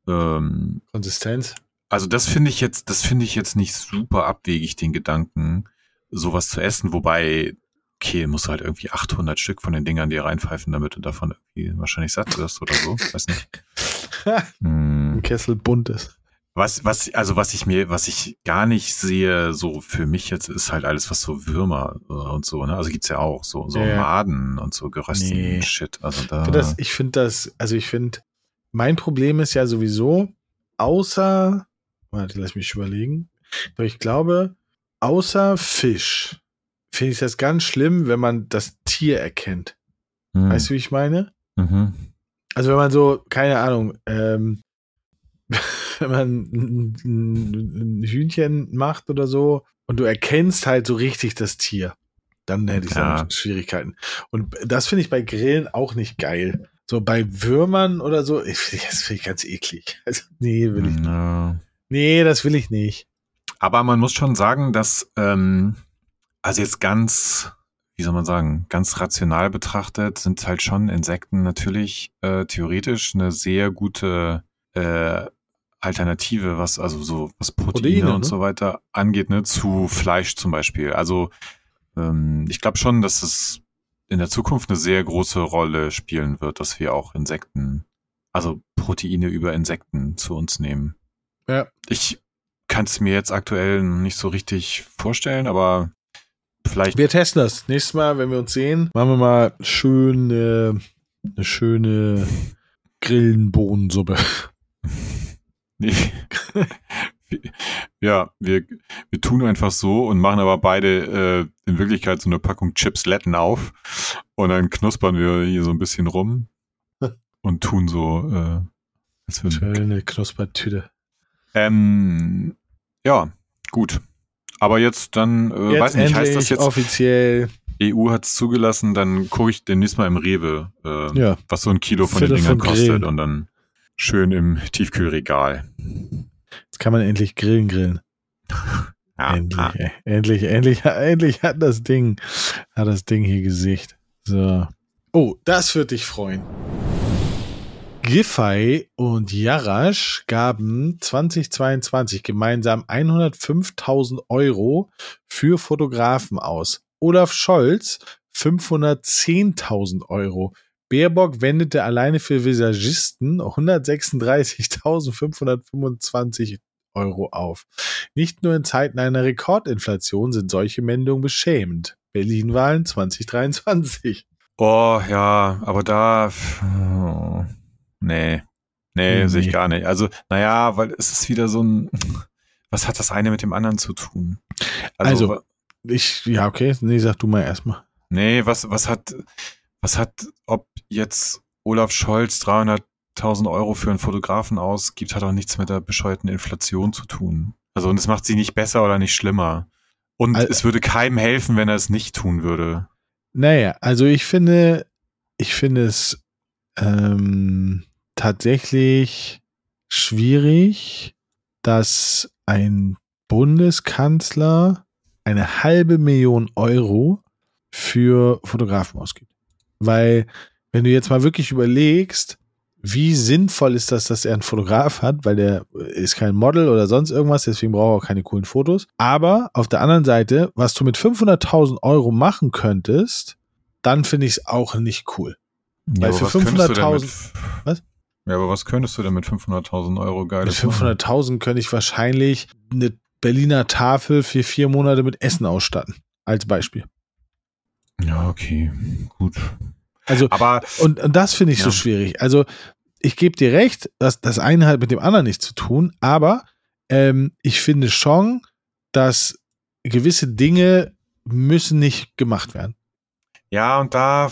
ähm, Konsistenz. Also das finde ich jetzt, das finde ich jetzt nicht super abwegig, den Gedanken, sowas zu essen, wobei, okay, musst du halt irgendwie 800 Stück von den Dingern dir reinpfeifen, damit du davon irgendwie wahrscheinlich satt wirst oder so, weiß nicht. <laughs> Hm. Ein Kessel bunt ist. Was, was, also was ich mir, was ich gar nicht sehe, so für mich jetzt, ist halt alles, was so Würmer äh, und so, ne? Also gibt's ja auch so, so ja. Maden und so gerösteten Nee. Shit. Also da. Ich finde das, ich finde das, also ich finde, mein Problem ist ja sowieso, außer, warte, lass mich überlegen, aber ich glaube, außer Fisch finde ich das ganz schlimm, wenn man das Tier erkennt. Hm. Weißt du, wie ich meine? Mhm. Also wenn man so, keine Ahnung, ähm, <laughs> wenn man ein, Hühnchen macht oder so und du erkennst halt so richtig das Tier, dann hätte ich Ja. damit Schwierigkeiten. Und das finde ich bei Grillen auch nicht geil. So bei Würmern oder so, ich, das finde ich ganz eklig. <laughs> Also, nee, will ich. Ja. Nee, das will ich nicht. Aber man muss schon sagen, dass, ähm, also jetzt ganz, wie soll man sagen, ganz rational betrachtet, sind halt schon Insekten natürlich äh, theoretisch eine sehr gute äh, Alternative, was also so was Proteine, Proteine, und ne? so weiter angeht, ne, zu Fleisch zum Beispiel. Also ähm, ich glaube schon, dass es in der Zukunft eine sehr große Rolle spielen wird, dass wir auch Insekten, also Proteine über Insekten zu uns nehmen. Ja. Ich kann es mir jetzt aktuell nicht so richtig vorstellen, aber vielleicht. Wir testen das. Nächstes Mal, wenn wir uns sehen, machen wir mal schön äh, eine schöne Grillenbohnensuppe. <laughs> ja, wir, wir tun einfach so und machen aber beide äh, in Wirklichkeit so eine Packung Chips Letten auf und dann knuspern wir hier so ein bisschen rum <laughs> und tun so, äh, als Schöne Knuspertüte. Ähm, ja, gut. Aber jetzt dann, äh, Jetzt weiß nicht, heißt das jetzt, offiziell. EU hat es zugelassen, dann gucke ich demnächst mal im Rewe, äh, Ja. was so ein Kilo von den Viertel Dingern von kostet Grillen. und dann schön im Tiefkühlregal. Jetzt kann man endlich grillen, grillen. <laughs> Ja, endlich, ah. ey. endlich, endlich, endlich hat das Ding, hat das Ding hier Gesicht. So. Oh, das wird dich freuen. Giffey und Jarasch gaben 2022 gemeinsam 105.000 Euro für Fotografen aus. Olaf Scholz 510.000 Euro. Baerbock wendete alleine für Visagisten 136.525 Euro auf. Nicht nur in Zeiten einer Rekordinflation sind solche Meldungen beschämend. Berlin-Wahlen 2023. Oh, ja, aber da, oh, nee, nee, Nee, sehe ich gar nicht. Also, naja, weil es ist wieder so ein, <laughs> was hat das eine mit dem anderen zu tun? Also, wa- Ich, ja, okay. Nee, sag du mal erstmal. nee, was, was hat, was hat, ob jetzt Olaf Scholz 300.000 Euro für einen Fotografen ausgibt, hat auch nichts mit der bescheuerten Inflation zu tun. Also, und es macht sie nicht besser oder nicht schlimmer. Und Al- es würde keinem helfen, wenn er es nicht tun würde. Naja, also ich finde, ich finde es ähm, tatsächlich schwierig, dass ein Bundeskanzler eine halbe Million Euro für Fotografen ausgibt. Weil, wenn du jetzt mal wirklich überlegst, wie sinnvoll ist das, dass er einen Fotograf hat, weil der ist kein Model oder sonst irgendwas, deswegen braucht er auch keine coolen Fotos. Aber auf der anderen Seite, was du mit 500.000 Euro machen könntest, dann finde ich es auch nicht cool. Weil aber für was könntest du denn 500.000 mit- Was? Ja, aber was könntest du denn mit 500.000 Euro Mit geiles machen? 500.000 könnte ich wahrscheinlich eine Berliner Tafel für vier Monate mit Essen ausstatten. Als Beispiel. Ja, okay, gut. Also, Aber und, und das finde ich so Ja. schwierig. Also, ich gebe dir recht, dass das eine hat mit dem anderen nichts zu tun, aber ähm, ich finde schon, dass gewisse Dinge müssen nicht gemacht werden. ja, und da,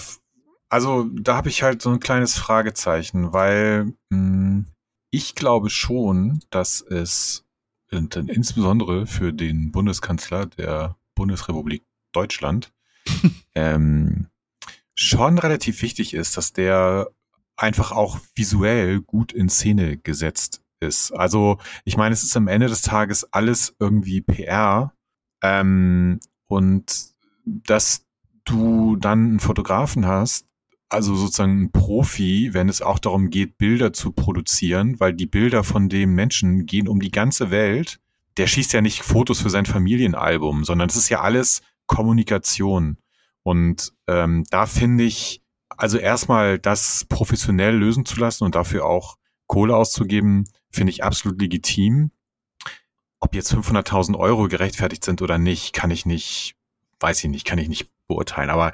also da habe ich halt so ein kleines Fragezeichen, weil mh, ich glaube schon, dass es und dann insbesondere für den Bundeskanzler der Bundesrepublik Deutschland <laughs> ähm, schon relativ wichtig ist, dass der einfach auch visuell gut in Szene gesetzt ist. Also ich meine, es ist am Ende des Tages alles irgendwie PR ähm, und dass du dann einen Fotografen hast, also sozusagen ein Profi, wenn es auch darum geht, Bilder zu produzieren, weil die Bilder von dem Menschen gehen um die ganze Welt. Der schießt ja nicht Fotos für sein Familienalbum, sondern es ist ja alles Kommunikation. Und ähm, da finde ich, also erstmal das professionell lösen zu lassen und dafür auch Kohle auszugeben, finde ich absolut legitim. Ob jetzt 500.000 Euro gerechtfertigt sind oder nicht, kann ich nicht, weiß ich nicht, kann ich nicht beurteilen. Aber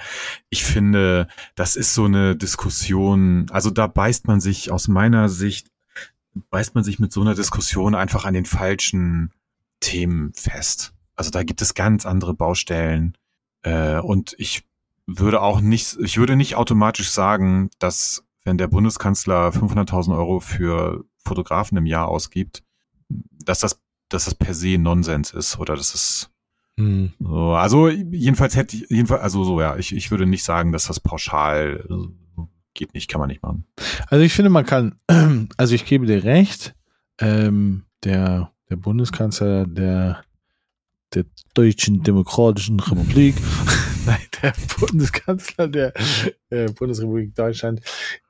ich finde, das ist so eine Diskussion, also da beißt man sich aus meiner Sicht, beißt man sich mit so einer Diskussion einfach an den falschen Themen fest. Also da gibt es ganz andere Baustellen. Äh, und ich würde auch nicht, ich würde nicht automatisch sagen, dass wenn der Bundeskanzler 500.000 Euro für Fotografen im Jahr ausgibt, dass das, dass das per se Nonsens ist oder dass es Hm. so, also jedenfalls hätte ich, jedenfalls, also so ja, ich, ich würde nicht sagen, dass das pauschal äh, geht nicht, kann man nicht machen. Also ich finde, man kann, <clears throat> also ich gebe dir recht, ähm, der, der Bundeskanzler der, der Deutschen Demokratischen Republik, <laughs> nein, der Bundeskanzler der äh, Bundesrepublik Deutschland,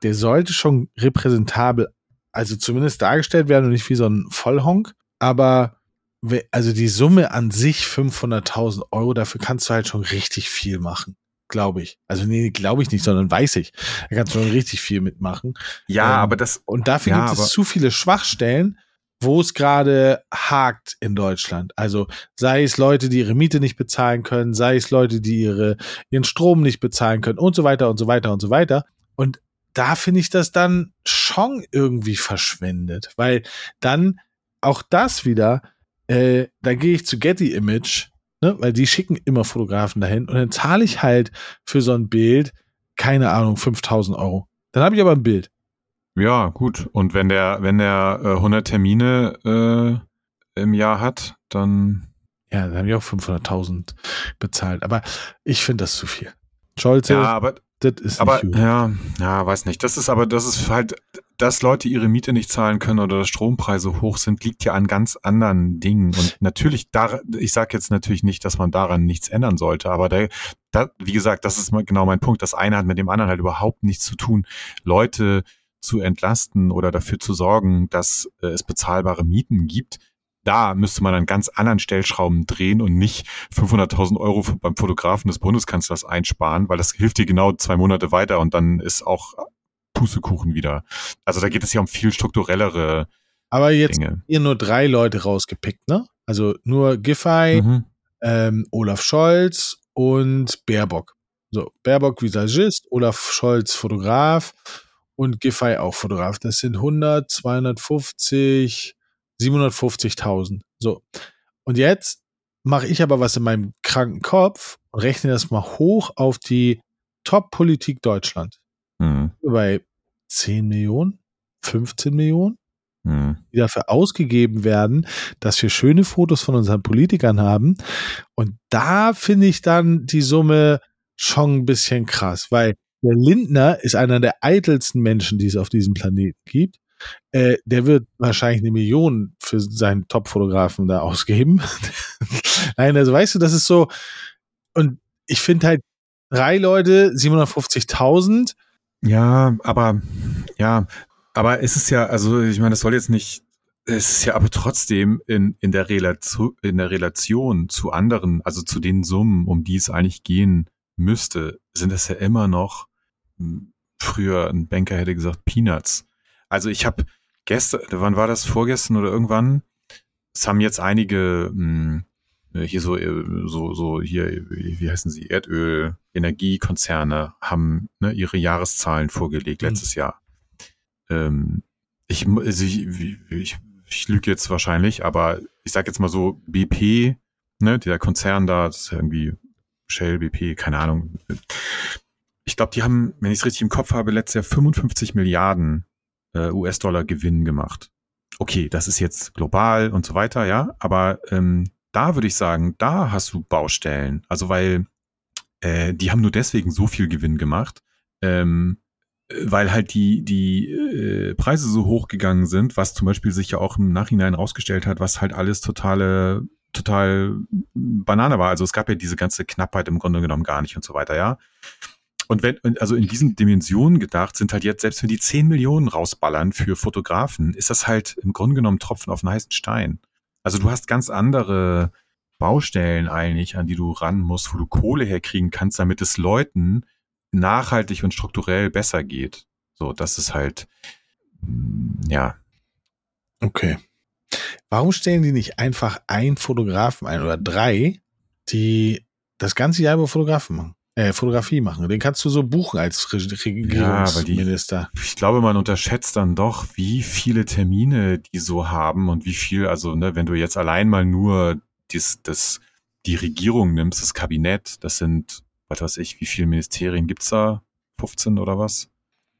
der sollte schon repräsentabel, also zumindest dargestellt werden und nicht wie so ein Vollhonk, aber also die Summe an sich 500.000 Euro, dafür kannst du halt schon richtig viel machen. Glaube ich. Also nee, glaube ich nicht, sondern weiß ich. Da kannst du schon richtig viel mitmachen. Ja, Ähm, aber das, Und dafür Ja, gibt es zu viele Schwachstellen, wo es gerade hakt in Deutschland. Also sei es Leute, die ihre Miete nicht bezahlen können, sei es Leute, die ihre, ihren Strom nicht bezahlen können und so weiter und so weiter und so weiter. Und da finde ich das dann schon irgendwie verschwendet, weil dann auch das wieder, äh, da gehe ich zu Getty Image, ne, weil die schicken immer Fotografen dahin und dann zahle ich halt für so ein Bild, keine Ahnung, 5000 Euro. Dann habe ich aber ein Bild. ja, gut. Und wenn der, wenn der äh, 100 Termine äh, im Jahr hat, dann Ja, da habe ich auch 500.000 bezahlt. Aber ich finde das zu viel. Scholz, Ja, aber das ist Aber nicht gut. ja, ja, weiß nicht. Das ist aber, das ist halt, dass Leute ihre Miete nicht zahlen können oder dass Strompreise hoch sind, liegt ja an ganz anderen Dingen. Und natürlich, da, ich sage jetzt natürlich nicht, dass man daran nichts ändern sollte, aber da, da, wie gesagt, das ist genau mein Punkt. Das eine hat mit dem anderen halt überhaupt nichts zu tun. Leute zu entlasten oder dafür zu sorgen, dass äh, es bezahlbare Mieten gibt. Da müsste man an ganz anderen Stellschrauben drehen und nicht 500.000 Euro beim Fotografen des Bundeskanzlers einsparen, weil das hilft dir genau zwei Monate weiter und dann ist auch Pustekuchen wieder. Also da geht es ja um viel strukturellere Aber jetzt Dinge. ihr nur drei Leute rausgepickt, ne? Also nur Giffey, Mhm. ähm, Olaf Scholz und Baerbock. So, Baerbock Visagist, Olaf Scholz Fotograf und Giffey auch Fotograf. Das sind 100, 250, 750.000. So. Und jetzt mache ich aber was in meinem kranken Kopf und rechne das mal hoch auf die Top-Politik Deutschland. Mhm. Bei 10 Millionen, 15 Millionen Mhm. die dafür ausgegeben werden, dass wir schöne Fotos von unseren Politikern haben. Und da finde ich dann die Summe schon ein bisschen krass, weil der Lindner ist einer der eitelsten Menschen, die es auf diesem Planeten gibt. Äh, der wird wahrscheinlich eine Million für seinen Top-Fotografen da ausgeben. <laughs> Nein, also weißt du, das ist so. Und ich finde halt drei Leute, 750.000. Ja, aber ja, aber es ist ja, also ich meine, das soll jetzt nicht, es ist ja aber trotzdem in, in, der Relation, in der Relation zu anderen, also zu den Summen, um die es eigentlich gehen müsste, sind das ja immer noch, hm, früher ein Banker hätte gesagt, Peanuts. Also ich habe gestern, wann war das, vorgestern oder irgendwann, es haben jetzt einige mh, hier so, äh, so, so hier, wie wie heißen sie, Erdöl, Energiekonzerne haben ne, ihre Jahreszahlen vorgelegt Mhm. letztes Jahr. Ähm, ich, also ich, ich, ich lüge jetzt wahrscheinlich, aber ich sag jetzt mal so, BP, ne, der Konzern da, das ist ja irgendwie Shell, BP, keine Ahnung. Ich glaube, die haben, wenn ich es richtig im Kopf habe, letztes Jahr 55 Milliarden äh, US-Dollar Gewinn gemacht. Okay, das ist jetzt global und so weiter, ja, aber ähm, da würde ich sagen, da hast du Baustellen. Also weil äh, die haben nur deswegen so viel Gewinn gemacht, ähm, äh, weil halt die, die äh, Preise so hoch gegangen sind, was zum Beispiel sich ja auch im Nachhinein rausgestellt hat, was halt alles totale, total Banane war. Also es gab ja diese ganze Knappheit im Grunde genommen gar nicht und so weiter, ja. Und wenn, also in diesen Dimensionen gedacht sind halt jetzt, selbst wenn die 10 Millionen rausballern für Fotografen, ist das halt im Grunde genommen Tropfen auf einen heißen Stein. Also du hast ganz andere Baustellen eigentlich, an die du ran musst, wo du Kohle herkriegen kannst, damit es Leuten nachhaltig und strukturell besser geht. So, das ist halt, mm, ja, Okay. Warum stellen die nicht einfach einen Fotografen ein oder drei, die das ganze Jahr über Fotografen machen? Äh, Fotografie machen. Den kannst du so buchen als die- Regierungsminister. ich glaube, man unterschätzt dann doch, wie viele Termine die so haben und wie viel, also, ne, wenn du jetzt allein mal nur dies, das, die Regierung nimmst, das Kabinett, das sind, was weiß ich, wie viele Ministerien gibt's da? 15 oder was?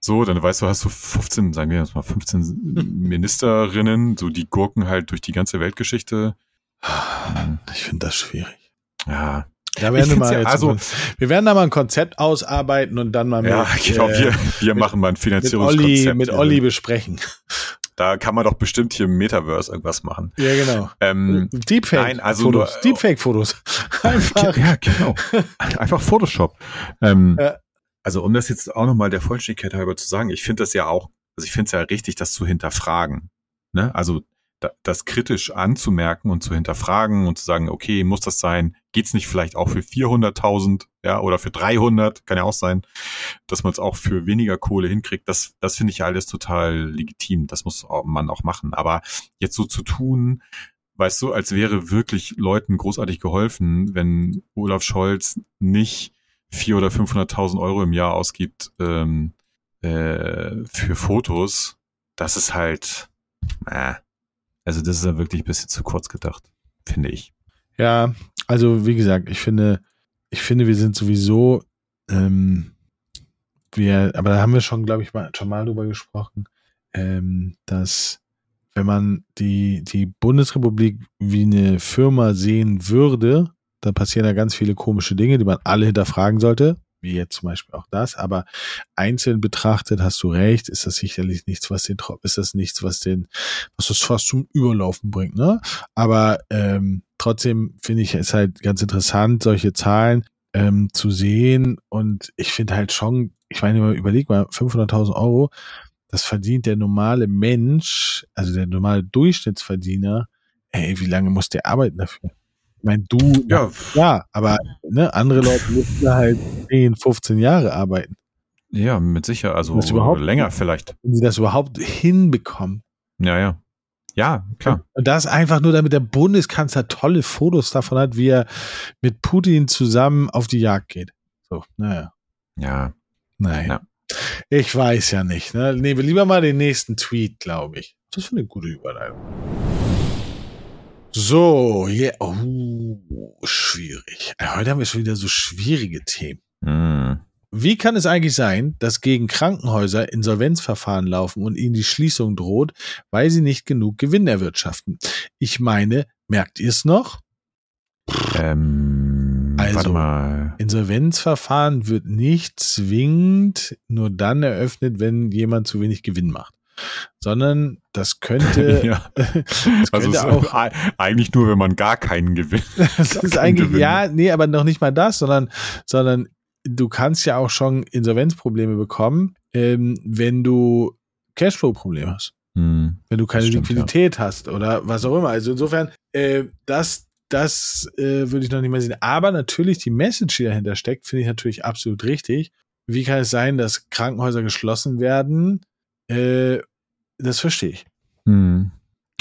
So, dann weißt du, hast du 15, sagen wir jetzt mal 15 <laughs> Ministerinnen, so die gurken halt durch die ganze Weltgeschichte. Ich finde das schwierig. Ja, Da werden wir, mal ja- jetzt also- wir werden da mal ein Konzept ausarbeiten und dann mal ja, mit, <laughs> genau, äh, wir, wir mit- machen mal ein mit Finanzierungskonzept. Olli, mit. Olli besprechen. Da kann man doch bestimmt hier im Metaverse irgendwas machen. Ja, genau. Ähm, Deepfake nein, also Fotos. nur- Deepfake Fotos. <laughs> Einfach. Ja, genau. Einfach Photoshop. Ähm, Ja. Also um das jetzt auch nochmal der Vollständigkeit halber zu sagen, ich finde das ja auch, also ich finde es ja richtig, das zu hinterfragen. Ne? Also das kritisch anzumerken und zu hinterfragen und zu sagen, okay, muss das sein? Geht's nicht vielleicht auch für 400.000 ja, oder für 300? Kann ja auch sein, dass man es auch für weniger Kohle hinkriegt. Das, das finde ich alles total legitim. Das muss man auch machen. Aber jetzt so zu tun, weißt du, als wäre wirklich Leuten großartig geholfen, wenn Olaf Scholz nicht 400.000 oder 500.000 Euro im Jahr ausgibt ähm, äh, für Fotos, das ist halt, äh, also das ist ja wirklich ein bisschen zu kurz gedacht, finde ich. Ja, also wie gesagt, ich finde, ich finde, wir sind sowieso, ähm, wir, aber da haben wir schon, glaube ich, mal, schon mal drüber gesprochen, ähm, dass wenn man die, die Bundesrepublik wie eine Firma sehen würde, dann passieren da ganz viele komische Dinge, die man alle hinterfragen sollte, wie jetzt zum Beispiel auch das. Aber einzeln betrachtet hast du recht, ist das sicherlich nichts, was den ist das nichts, was den, was das fast zum Überlaufen bringt, ne? Aber ähm, trotzdem finde ich es halt ganz interessant, solche Zahlen ähm, zu sehen. Und ich finde halt schon, ich meine, überleg mal, 500.000 Euro, das verdient der normale Mensch, also der normale Durchschnittsverdiener, ey, wie lange muss der arbeiten dafür? Ich meine, du, ja, ja aber ne, andere Leute müssen halt 10, 15 Jahre arbeiten. Ja, mit sicher, also länger vielleicht. Wenn sie das überhaupt hinbekommen. Ja, ja. Ja, klar. Und das einfach nur, damit der Bundeskanzler tolle Fotos davon hat, wie er mit Putin zusammen auf die Jagd geht. So, naja. Ja. Nein. Ja. Ich weiß ja nicht. Ne? Nehmen wir lieber mal den nächsten Tweet, glaube ich. Das ist eine gute Überleitung. So, yeah. Oh, schwierig. Heute haben wir schon wieder so schwierige Themen. Mm. Wie kann es eigentlich sein, dass gegen Krankenhäuser Insolvenzverfahren laufen und ihnen die Schließung droht, weil sie nicht genug Gewinn erwirtschaften? Ich meine, merkt ihr es noch? Ähm, also, Insolvenzverfahren wird nicht zwingend nur dann eröffnet, wenn jemand zu wenig Gewinn macht sondern das könnte, <laughs> ja. <laughs> das also könnte also auch eigentlich nur, wenn man gar keinen Gewinn. das <laughs> ist eigentlich Gewinn. ja, nee, aber noch nicht mal das, sondern sondern du kannst ja auch schon Insolvenzprobleme bekommen, ähm, wenn du Cashflow-Probleme hast. Hm, wenn du keine stimmt, Liquidität ja. hast oder was auch immer. Also insofern, äh, das, das äh, würde ich noch nicht mehr sehen. Aber natürlich die Message, die dahinter steckt, finde ich natürlich absolut richtig. Wie kann es sein, dass Krankenhäuser geschlossen werden, äh, das verstehe ich. Hm.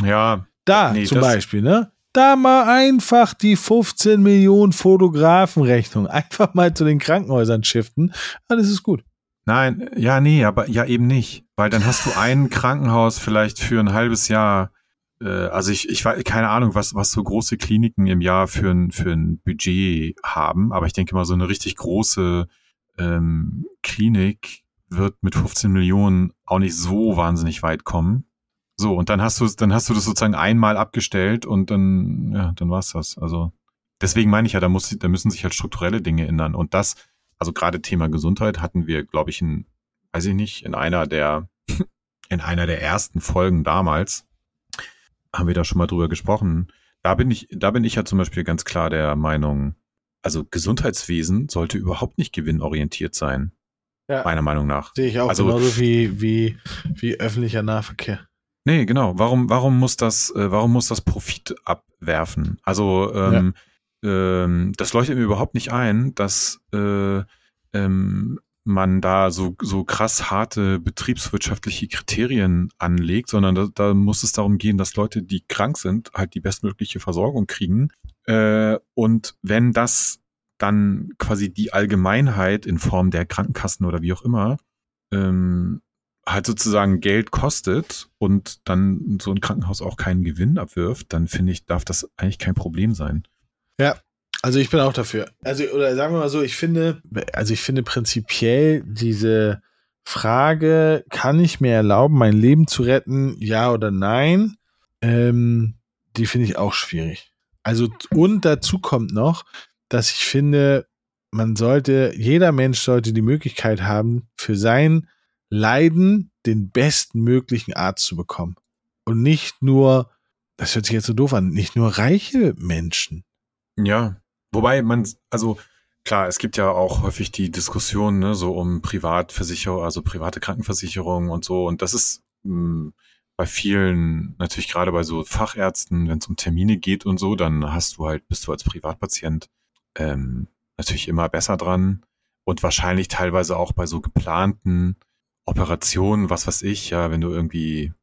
Ja. Da nee, zum Beispiel, ne? Da mal einfach die 15 Millionen Fotografenrechnung <laughs> einfach mal zu den Krankenhäusern shiften, dann ist gut. Nein, ja, nee, aber ja eben nicht. Weil dann hast du ein <laughs> Krankenhaus vielleicht für ein halbes Jahr. Äh, also ich, ich weiß keine Ahnung, was, was so große Kliniken im Jahr für ein, für ein Budget haben, aber ich denke mal, so eine richtig große ähm, Klinik wird mit 15 Millionen auch nicht so wahnsinnig weit kommen. So, und dann hast du, dann hast du das sozusagen einmal abgestellt und dann, ja, dann war's das. Also, deswegen meine ich ja, da muss, da müssen sich halt strukturelle Dinge ändern. Und das, also gerade Thema Gesundheit hatten wir, glaube ich, in, weiß ich nicht, in einer der, <laughs> in einer der ersten Folgen damals, haben wir da schon mal drüber gesprochen. Da bin ich, da bin ich ja zum Beispiel ganz klar der Meinung, also Gesundheitswesen sollte überhaupt nicht gewinnorientiert sein. Ja. Meiner Meinung nach. Sehe ich auch also, genauso wie, wie, wie öffentlicher Nahverkehr. Nee, genau. Warum, warum muss das, äh, warum muss das Profit abwerfen? Also, ähm, ja. ähm, das leuchtet mir überhaupt nicht ein, dass äh, ähm, man da so, so krass harte betriebswirtschaftliche Kriterien anlegt, sondern da, da muss es darum gehen, dass Leute, die krank sind, halt die bestmögliche Versorgung kriegen. Äh, und wenn das dann quasi die Allgemeinheit in Form der Krankenkassen oder wie auch immer ähm, halt sozusagen Geld kostet und dann so ein Krankenhaus auch keinen Gewinn abwirft, dann finde ich, darf das eigentlich kein Problem sein. Ja, also ich bin auch dafür. Also, oder sagen wir mal so, ich finde, also ich finde prinzipiell diese Frage, kann ich mir erlauben, mein Leben zu retten, ja oder nein, ähm, die finde ich auch schwierig. Also, und dazu kommt noch, dass ich finde, man sollte, jeder Mensch sollte die Möglichkeit haben, für sein Leiden den bestmöglichen Arzt zu bekommen. Und nicht nur, das hört sich jetzt so doof an, nicht nur reiche Menschen. Ja, wobei man, also klar, es gibt ja auch häufig die Diskussion, ne, so um Privatversicherung, also private Krankenversicherung und so. Und das ist mh, hm, bei vielen, natürlich gerade bei so Fachärzten, wenn es um Termine geht und so, dann hast du halt, bist du als Privatpatient ähm, natürlich immer besser dran und wahrscheinlich teilweise auch bei so geplanten Operationen, was weiß ich, ja, wenn du irgendwie,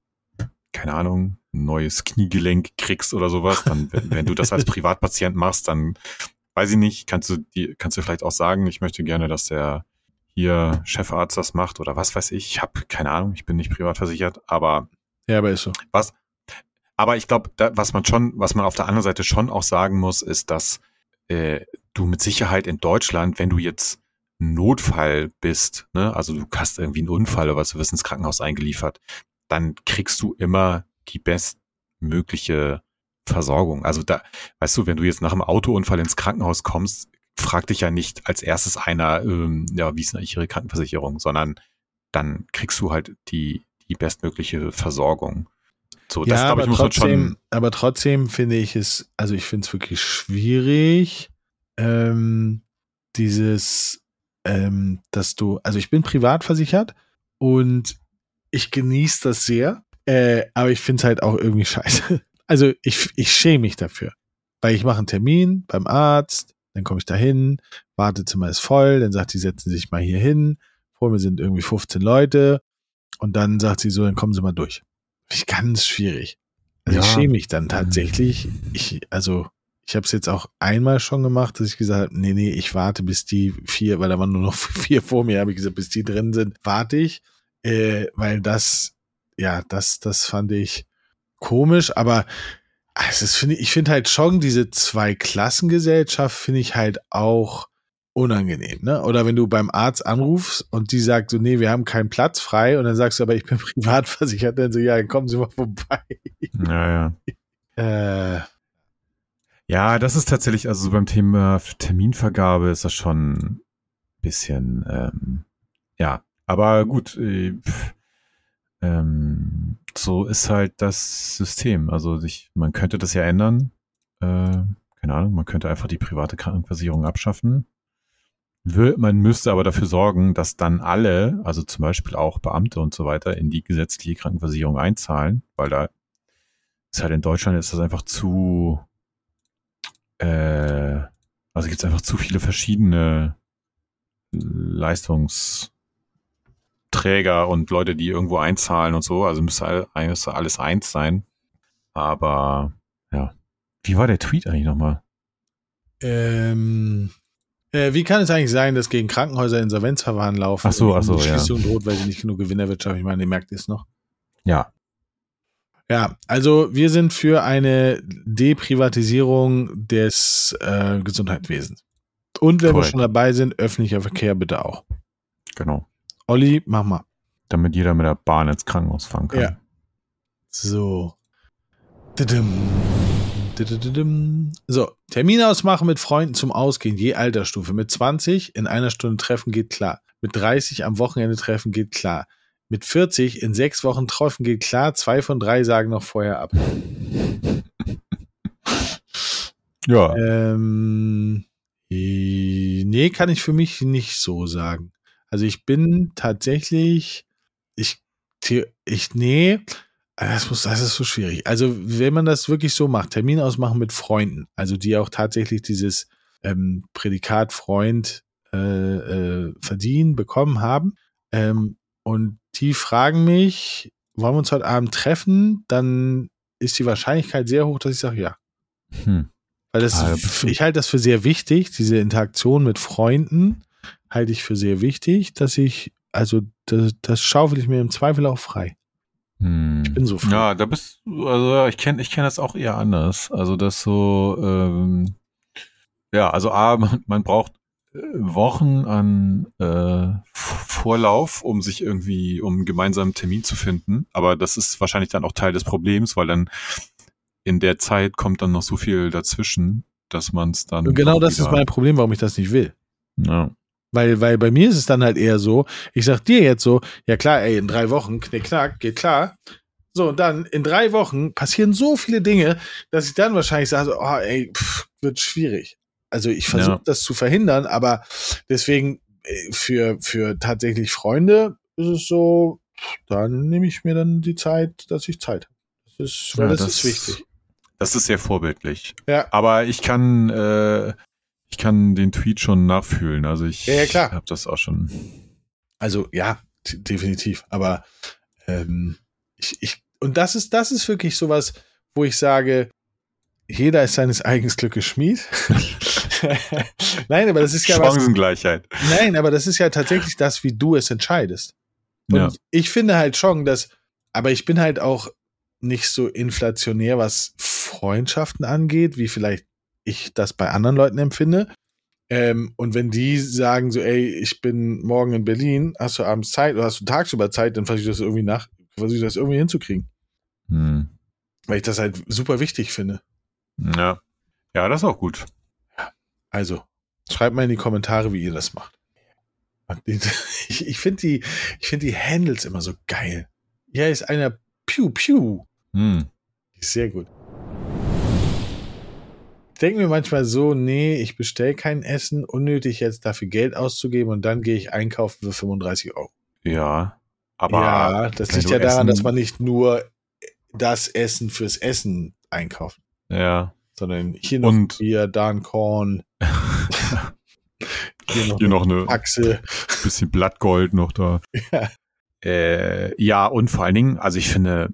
keine Ahnung, ein neues Kniegelenk kriegst oder sowas, dann, wenn, wenn du das als <laughs> Privatpatient machst, dann weiß ich nicht, kannst du die, kannst du vielleicht auch sagen, ich möchte gerne, dass der hier Chefarzt das macht oder was weiß ich. Ich habe keine Ahnung, ich bin nicht privat versichert, aber ja, aber ist so. Was? Aber ich glaube, was man schon, was man auf der anderen Seite schon auch sagen muss, ist, dass äh, du mit Sicherheit in Deutschland, wenn du jetzt Notfall bist, ne, also du hast irgendwie einen Unfall oder was, du wirst ins Krankenhaus eingeliefert, dann kriegst du immer die bestmögliche Versorgung. Also da, weißt du, wenn du jetzt nach einem Autounfall ins Krankenhaus kommst, fragt dich ja nicht als erstes einer, ähm, ja, wie ist denn eigentlich ihre Krankenversicherung, sondern dann kriegst du halt die, die bestmögliche Versorgung. So, das, ja, aber, ich, trotzdem, aber trotzdem finde ich es, also ich finde es wirklich schwierig, ähm, dieses, ähm, dass du, also ich bin privat versichert und ich genieße das sehr, äh, aber ich finde es halt auch irgendwie scheiße. <laughs> Also ich, ich schäme mich dafür, weil ich mache einen Termin beim Arzt, dann komme ich da hin, Wartezimmer ist voll, dann sagt die, setzen Sie sich mal hier hin, vor mir sind irgendwie 15 Leute und dann sagt sie so, dann kommen Sie mal durch. Ich ganz schwierig. Also ja. ich schäme mich dann tatsächlich. Ich, also ich habe es jetzt auch einmal schon gemacht, dass ich gesagt habe, nee, nee, ich warte, bis die vier, weil da waren nur noch <laughs> vier vor mir, habe ich gesagt, bis die drin sind, warte ich, äh, weil das, ja, das, das fand ich komisch, aber also das finde ich finde halt schon diese zwei Klassengesellschaft finde ich halt auch unangenehm, ne? Oder wenn du beim Arzt anrufst und die sagt so, nee, wir haben keinen Platz frei und dann sagst du, aber ich bin <laughs> privat versichert, dann so, ja, dann kommen Sie mal vorbei. Ja, ja. <laughs> Äh, ja, das ist tatsächlich, also beim Thema Terminvergabe ist das schon ein bisschen, ähm, ja, aber gut, äh, ähm, so ist halt das System. Also sich, man könnte das ja ändern. Äh, keine Ahnung, man könnte einfach die private Krankenversicherung abschaffen. Man müsste aber dafür sorgen, dass dann alle, also zum Beispiel auch Beamte und so weiter, in die gesetzliche Krankenversicherung einzahlen, weil da ist halt in Deutschland ist das einfach zu, äh, also gibt es einfach zu viele verschiedene Leistungs, Träger und Leute, die irgendwo einzahlen und so. Also müsste eigentlich alles eins sein. Aber ja. Wie war der Tweet eigentlich nochmal? Ähm, äh, wie kann es eigentlich sein, dass gegen Krankenhäuser Insolvenzverfahren laufen? Ach so, ach so, die Schließung ja. droht, weil sie nicht genug Gewinn erwirtschaften. Ich meine, ihr merkt es noch. Ja. Ja, also wir sind für eine Deprivatisierung des äh, Gesundheitswesens. Und wenn Correct. wir schon dabei sind, öffentlicher Verkehr bitte auch. Genau. Olli, mach mal. Damit jeder mit der Bahn ins Krankenhaus fahren kann. Ja. So. So, Termin ausmachen mit Freunden zum Ausgehen, je Altersstufe. Mit 20 in einer Stunde treffen geht klar. Mit 30 am Wochenende treffen geht klar. Mit 40 in sechs Wochen treffen geht klar. Zwei von drei sagen noch vorher ab. <laughs> ja. Ähm, nee, kann ich für mich nicht so sagen. Also ich bin tatsächlich, ich, ich, nee, das, muss, das ist so schwierig. Also wenn man das wirklich so macht, Termin ausmachen mit Freunden, also die auch tatsächlich dieses ähm, Prädikat Freund äh, äh, verdienen, bekommen haben, ähm, und die fragen mich, wollen wir uns heute Abend treffen, dann ist die Wahrscheinlichkeit sehr hoch, dass ich sage ja. Hm. Weil das, ah, ich halte das für sehr wichtig, diese Interaktion mit Freunden halte ich für sehr wichtig, dass ich, also das, das schaufel ich mir im Zweifel auch frei. Hm. Ich bin so frei. Ja, da bist also ich kenne ich kenne das auch eher anders. Also das so, ähm, ja, also A, <laughs> man, man braucht äh, Wochen an äh, Vorlauf, um sich irgendwie, um einen gemeinsamen Termin zu finden. Aber das ist wahrscheinlich dann auch Teil des Problems, weil dann in der Zeit kommt dann noch so viel dazwischen, dass man es dann. Genau das ist mein Problem, warum ich das nicht will. Ja. Weil, weil bei mir ist es dann halt eher so, ich sag dir jetzt so, ja klar, ey, in drei Wochen, knick, knack, geht klar. So, und dann in drei Wochen passieren so viele Dinge, dass ich dann wahrscheinlich sage, oh, ey, pff, wird schwierig. Also ich versuche ja. das zu verhindern, aber deswegen äh, für, für tatsächlich Freunde ist es so, dann nehme ich mir dann die Zeit, dass ich Zeit habe. Das ist, weil ja, das, das, ist wichtig. Das ist sehr vorbildlich. Ja. Aber ich kann, äh, ich kann den Tweet schon nachfühlen. Also ich ja, ja, habe das auch schon. Also ja, definitiv. Aber ähm, ich, ich, und das ist, das ist wirklich sowas, wo ich sage, jeder ist seines eigenen Glückes Schmied. <laughs> nein, aber das ist ja Chancengleichheit. Was, nein, aber das ist ja tatsächlich das, wie du es entscheidest. Und ja. ich finde halt schon, dass, aber ich bin halt auch nicht so inflationär, was Freundschaften angeht, wie vielleicht ich das bei anderen Leuten empfinde. Ähm, und wenn die sagen so, ey, ich bin morgen in Berlin, hast du abends Zeit oder hast du tagsüber Zeit, dann versuche ich das irgendwie nach, versuche ich das irgendwie hinzukriegen. Hm. weil ich das halt super wichtig finde. Ja. Ja, das ist auch gut. Also, schreibt mal in die Kommentare, wie ihr das macht. <laughs> Ich, ich finde die, ich finde die Handles immer so geil. Hier ist einer Piu Piu. Hm. Sehr gut. Ich denke mir manchmal so, nee, ich bestelle kein Essen, unnötig jetzt dafür Geld auszugeben und dann gehe ich einkaufen für 35 Euro. Ja. Aber ja, das liegt ja daran, Essen- dass man nicht nur das Essen fürs Essen einkauft, Ja. sondern hier noch Und- Bier, da ein Korn, <laughs> hier noch Hier noch eine Achse. bisschen Blattgold noch da. <laughs> Ja. Äh, ja, und vor allen Dingen, also ich finde,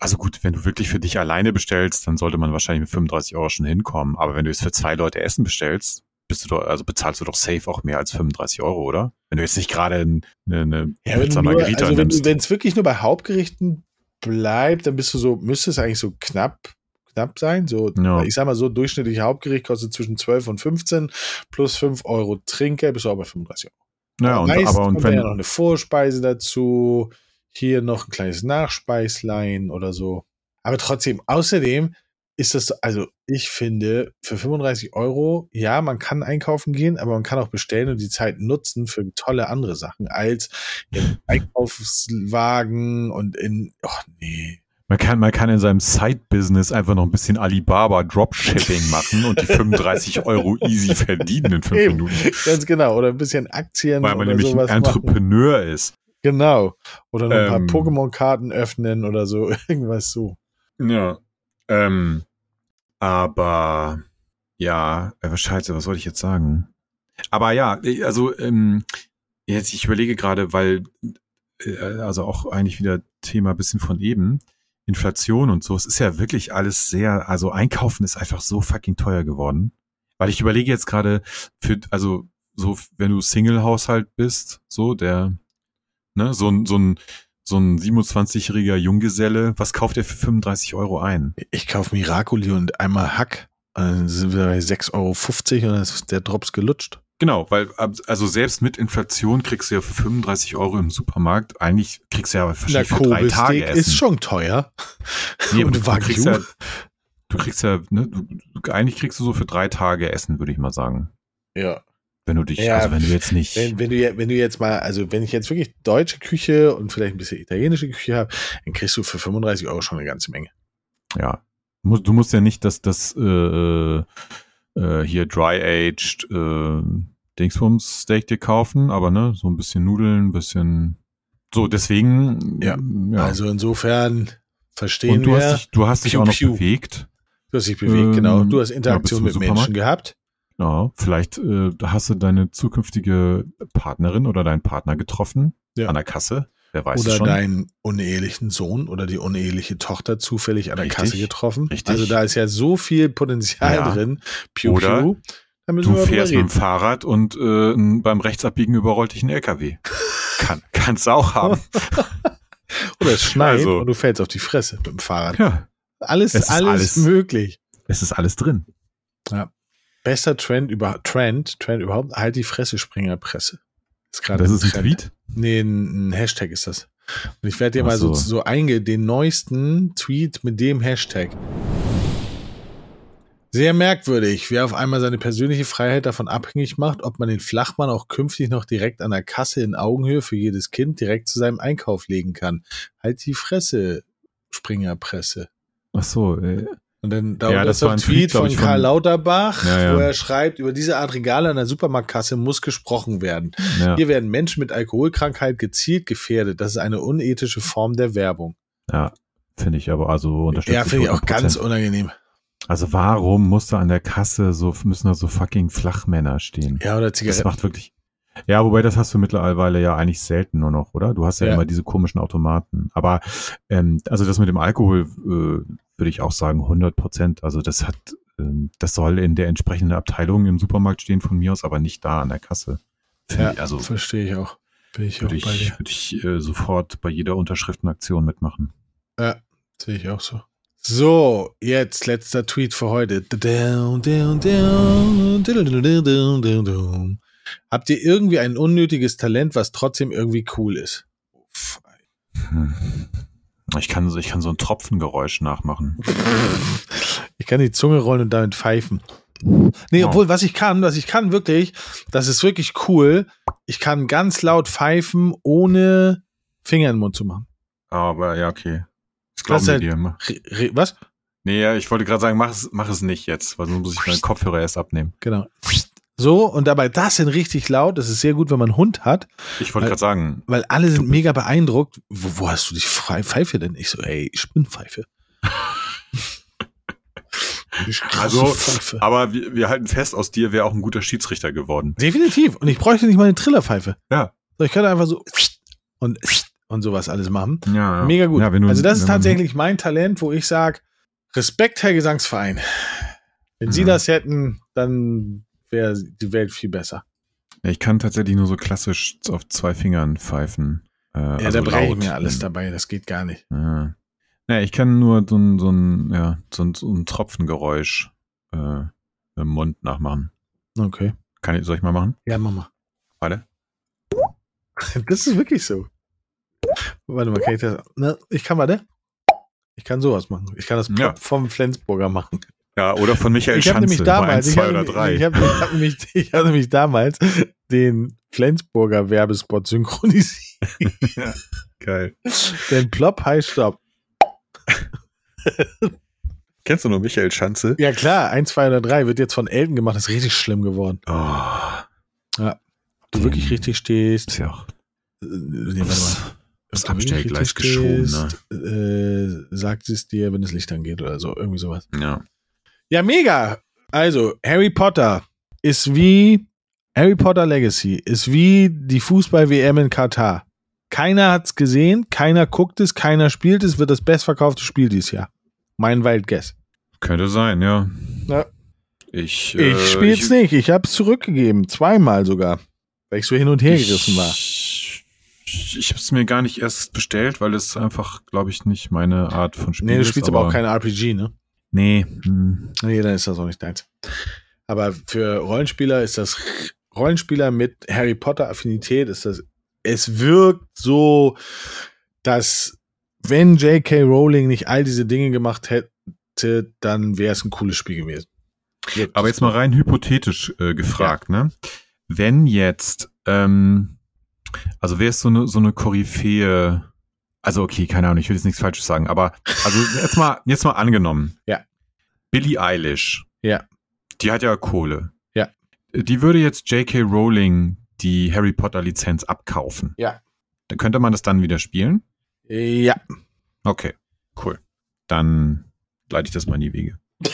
also gut, wenn du wirklich für dich alleine bestellst, dann sollte man wahrscheinlich mit 35 Euro schon hinkommen. Aber wenn du jetzt für zwei Leute Essen bestellst, bist du doch, also bezahlst du doch safe auch mehr als 35 Euro, oder? Wenn du jetzt nicht gerade eine, eine Ja, wenn Pizza Margherita also wenn nimmst. wenn es wirklich nur bei Hauptgerichten bleibt, dann bist du so, müsste es eigentlich so knapp, knapp sein. So, Ja. ich sag mal so, durchschnittlich Hauptgericht kostet zwischen 12 und 15 plus 5 Euro Trinkgeld, bist du auch bei 35 Euro. ja, und, aber und kommt da wenn, ja noch eine Vorspeise dazu, hier noch ein kleines Nachspeislein oder so. Aber trotzdem, außerdem ist das, so- also ich finde, für 35 Euro, ja, man kann einkaufen gehen, aber man kann auch bestellen und die Zeit nutzen für tolle andere Sachen als im <laughs> Einkaufswagen und in, ach nee. man kann, man kann in seinem Side-Business einfach noch ein bisschen Alibaba Dropshipping <laughs> machen und die 35 Euro easy verdienen in fünf Eben. Minuten. Ganz genau. Oder ein bisschen Aktien Weil man nämlich ein sowas machen. Entrepreneur ist. Genau. Oder noch ein Ähm. paar Pokémon-Karten öffnen oder so. <laughs> Irgendwas so. Ja. Ähm, aber ja, äh, scheiße, was wollte ich jetzt sagen? Aber ja, äh, also ähm, jetzt ich überlege gerade, weil äh, also auch eigentlich wieder Thema bisschen von eben Inflation und so. Es ist ja wirklich alles sehr, also einkaufen ist einfach so fucking teuer geworden. Weil ich überlege jetzt gerade für, also so, wenn du Single-Haushalt bist, so der, ne, so ein, so ein, so ein 27-jähriger Junggeselle, was kauft er für 35 Euro ein? Ich kaufe Miracoli und einmal Hack. Dann sind wir bei 6,50 Euro und dann ist der Drops gelutscht. Genau, weil also selbst mit Inflation kriegst du ja für 35 Euro im Supermarkt, eigentlich kriegst du ja Na, wahrscheinlich für drei Tage Essen. ist schon teuer. <laughs> Nee, und du, du kriegst Wagyu. ja, du kriegst ja, ne, du, eigentlich kriegst du so für drei Tage Essen, würde ich mal sagen. Ja. Wenn du dich, Ja, also wenn du jetzt nicht, Wenn, wenn, du, wenn du jetzt mal, also wenn ich jetzt wirklich deutsche Küche und vielleicht ein bisschen italienische Küche habe, dann kriegst du für 35 Euro schon eine ganze Menge. ja, du musst, du musst ja nicht das, das äh, äh, hier dry-aged äh, Dingsbums Steak dir kaufen, aber ne, so ein bisschen Nudeln, ein bisschen so, deswegen, Ja, ja. Also insofern verstehen und du wir. hast dich, du hast dich Piu, auch noch piu. bewegt. du hast dich bewegt, ähm, genau. Du hast ja, Interaktion du mit Menschen gehabt. Ja, vielleicht äh, hast du deine zukünftige Partnerin oder deinen Partner getroffen Ja. an der Kasse. Wer weiß oder schon. deinen unehelichen Sohn oder die uneheliche Tochter zufällig an der Richtig, Kasse getroffen. richtig. Also da ist ja so viel Potenzial Ja. drin. Piu, Oder piu. Du fährst mit dem. Fahrrad und äh, beim Rechtsabbiegen überrollt dich ein LKW. <laughs> Kann, kannst du auch haben. <laughs> Oder es schneit Also. und du fällst auf die Fresse mit dem Fahrrad. Ja, Alles, alles, alles- möglich. es ist alles drin. Bester Trend über Trend, Trend überhaupt, halt die Fresse, Springerpresse. Ist gerade Das ist ein Trend. Tweet. Nee, ein, Hashtag ist das. Und ich werde dir Ach mal so, so. einge, den neuesten Tweet mit dem Hashtag. Sehr merkwürdig, wer auf einmal seine persönliche Freiheit davon abhängig macht, ob man den Flachmann auch künftig noch direkt an der Kasse in Augenhöhe für jedes Kind direkt zu seinem Einkauf legen kann. Halt die Fresse, Springerpresse. Ach so, äh, Und dann da Ja, das das war ein Tweet, Tweet, von ich, Karl von- Lauterbach, Ja, ja. wo er schreibt, über diese Art Regale an der Supermarktkasse muss gesprochen werden. ja, Hier werden Menschen mit Alkoholkrankheit gezielt gefährdet. Das ist eine unethische Form der Werbung. ja finde ich aber also unterstütze Ja, finde ich auch 100%. ganz unangenehm. Also warum muss da an der Kasse so müssen da so fucking Flachmänner stehen? Ja, oder Das Zigaretten. macht wirklich. Ja, wobei das hast du mittlerweile ja eigentlich selten nur noch, oder? Du hast ja, Ja. immer diese komischen Automaten. Aber ähm, also das mit dem Alkohol äh, würde ich auch sagen 100 Prozent. Also das hat, ähm, das soll in der entsprechenden Abteilung im Supermarkt stehen von mir aus, aber nicht da an der Kasse. Ja, ich, also verstehe ich auch. Bin ich auch würde ich, bei dir. würde ich äh, sofort bei jeder Unterschriftenaktion mitmachen. Ja, sehe ich auch so. So, jetzt letzter Tweet für heute. Habt ihr irgendwie ein unnötiges Talent, was trotzdem irgendwie cool ist? Uff, Hm. <laughs> Ich kann, so- ich kann so ein Tropfengeräusch nachmachen. Ich kann die Zunge rollen und damit pfeifen. Nee, Wow. obwohl, was ich kann, was ich kann wirklich, das ist wirklich cool. Ich kann ganz laut pfeifen, ohne Finger in den Mund zu machen. Aber ja, okay. Das glauben wir ist dir. Re was? Nee, ja, ich wollte gerade sagen, mach es, mach es nicht jetzt, weil sonst muss ich meinen Kopfhörer erst abnehmen. Genau. So, und dabei das sind richtig laut. Das ist sehr gut, wenn man einen Hund hat, Ich wollte gerade sagen, weil alle sind mega beeindruckt. Wo, wo hast du die Pfei- Pfeife denn? Ich so, ey, Spinnpfeife. Die <laughs> krasse Also, Pfeife. aber wir, wir halten fest, aus dir wäre auch ein guter Schiedsrichter geworden. Definitiv. Und ich bräuchte nicht mal eine Trillerpfeife. Ja. So, ich könnte einfach so und, und sowas alles machen. Ja, ja. Mega gut. Ja, du, also das ist tatsächlich mein Talent, wo ich sage, Respekt, Herr Gesangsverein. Wenn Sie Mhm. das hätten, dann wäre die Welt viel besser. Ich kann tatsächlich nur so klassisch auf zwei Fingern pfeifen. Äh, Ja, also da ich mir alles dabei. Das geht gar nicht. Ja. Ja, ich kann nur so ein, so ein, ja, so ein, so ein Tropfengeräusch äh, im Mund nachmachen. Okay. Kann ich, soll ich mal machen? Ja, Mama. Warte. Das ist wirklich so. Warte mal, kann ich das? Ne, ich kann, warte. Ich kann sowas machen. Ich kann das Ja. vom Flensburger machen. Ja, oder von Michael ich Schanze. nämlich damals, eins, ich zwei habe nämlich, drei. ich hab, ich hab nämlich, ich hab nämlich damals den Flensburger Werbespot synchronisiert. <laughs> Geil. Den Plop heißt Stopp. Kennst du noch Michael Schanze? Ja klar, 1, 2 oder 3 wird jetzt von Elton gemacht, das ist richtig schlimm geworden. Oh, Du wirklich richtig stehst. ist ja auch Äh, nee, warte mal. das Abstellgleis geschoben, stehst, Äh, sagt es dir, wenn das Licht angeht oder so, irgendwie sowas. Ja. Ja, mega. Also, Harry Potter ist wie Harry Potter Legacy, ist wie die Fußball-WM in Katar. Keiner hat's gesehen, keiner guckt es, keiner spielt es, wird das bestverkaufte Spiel dieses Jahr. Mein Wild Guess. Könnte sein, ja. Ja. Ich, Ich äh, spiel's ich- nicht, ich hab's zurückgegeben, zweimal sogar, weil ich so hin und her gerissen war. Ich, ich habe es mir gar nicht erst bestellt, weil es einfach, glaube ich, nicht meine Art von Spiel Nee, du ist. spielst aber auch kein RPG, ne? Nee. hm, Nee, dann ist das auch nicht deins. Aber für Rollenspieler ist das Rollenspieler mit Harry Potter Affinität ist das es wirkt so, dass wenn J.K. Rowling nicht all diese Dinge gemacht hätte, dann wäre es ein cooles Spiel gewesen. Aber jetzt mal rein hypothetisch äh, gefragt, ne? Wenn jetzt, ähm, also wäre es so eine, so eine Koryphäe, also okay, keine Ahnung, ich will jetzt nichts Falsches sagen, aber also jetzt mal, jetzt mal angenommen. Ja. Billie Eilish. Ja. Die hat ja Kohle. Ja. Die würde jetzt J.K. Rowling die Harry Potter Lizenz abkaufen. Ja. Dann könnte man das dann wieder spielen? Ja. Okay, cool. Dann leite ich das mal in die Wege. <laughs>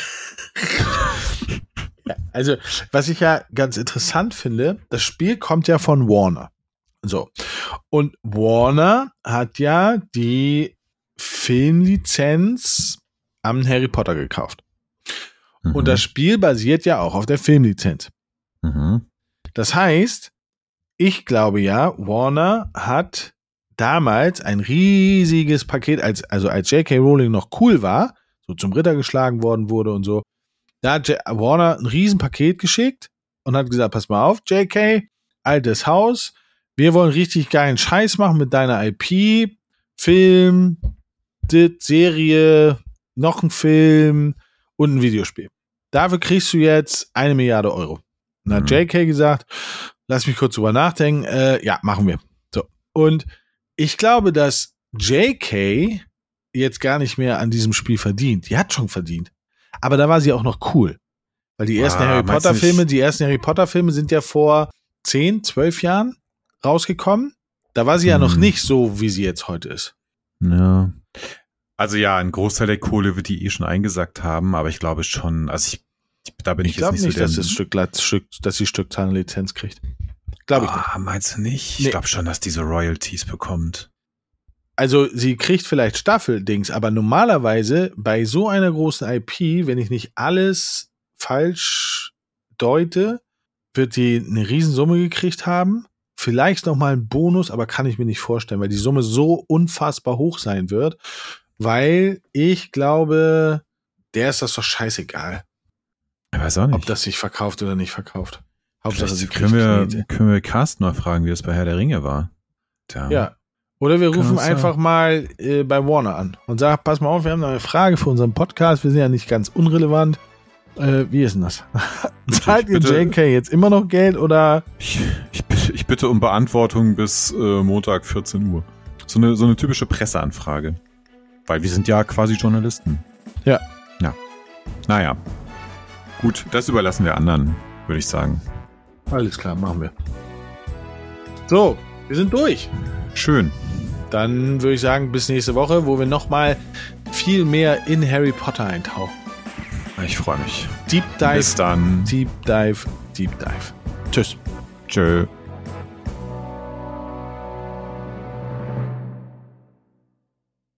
Ja, also, was ich ja ganz interessant finde, das Spiel kommt ja von Warner. So. Und Warner hat ja die Filmlizenz am Harry Potter gekauft. Mhm. Und das Spiel basiert ja auch auf der Filmlizenz. mhm. Das heißt, ich glaube ja, Warner hat damals ein riesiges Paket, als, also als J.K. Rowling noch cool war, so zum Ritter geschlagen worden wurde und so, da hat J Warner ein riesen Paket geschickt und hat gesagt, pass mal auf, J.K., altes Haus, wir wollen richtig geilen Scheiß machen mit deiner IP, Film, dit, Serie, noch ein Film und ein Videospiel. Dafür kriegst du jetzt eine Milliarde Euro. Und dann hat Mhm. JK gesagt, lass mich kurz drüber nachdenken. Äh, ja, machen wir. So. Und ich glaube, dass JK jetzt gar nicht mehr an diesem Spiel verdient. Die hat schon verdient. Aber da war sie auch noch cool. Weil die ersten Ah, Harry Potter Filme, die ersten Harry Potter Filme sind ja vor 10, 12 Jahren rausgekommen. Da war sie ja noch Mhm. nicht so, wie sie jetzt heute ist. Ja. Also ja, ein Großteil der Kohle wird die eh schon eingesackt haben, aber ich glaube schon, also ich, da bin ich, Ich glaube jetzt nicht, nicht, dass so das Stück, Stück, dass sie Stückzahl eine Lizenz kriegt. Glaube ich nicht. Ah, meinst du nicht? Nee. Ich glaube schon, dass diese Royalties bekommt. Also sie kriegt vielleicht Staffeldings, aber normalerweise bei so einer großen IP, wenn ich nicht alles falsch deute, wird die eine Riesensumme gekriegt haben. Vielleicht noch mal einen Bonus, aber kann ich mir nicht vorstellen, weil die Summe so unfassbar hoch sein wird, weil ich glaube, der ist das doch scheißegal, Ich weiß auch nicht. ob das sich verkauft oder nicht verkauft. Hauptsache sie können wir, Knete. können wir Carsten mal fragen, wie das bei Herr der Ringe war. Da, Ja, Oder wir rufen sein. einfach mal äh, bei Warner an und sagen, pass mal auf, wir haben noch eine Frage für unseren Podcast. Wir sind ja nicht ganz unrelevant. Äh, wie ist denn das? <laughs> Zahlt ihr JK jetzt immer noch Geld oder? Ich, ich, bitte- ich bitte um Beantwortung bis äh, Montag 14 Uhr. So eine, so eine typische Presseanfrage. Weil wir sind ja quasi Journalisten. Ja. Ja. Naja. Gut, das überlassen wir anderen, würde ich sagen. Alles klar, machen wir. So, wir sind durch. Schön. Dann würde ich sagen, bis nächste Woche, wo wir nochmal viel mehr in Harry Potter eintauchen. Ich freue mich. Deep Dive, Bis dann. Deep Dive, Deep Dive. Tschüss. Tschö.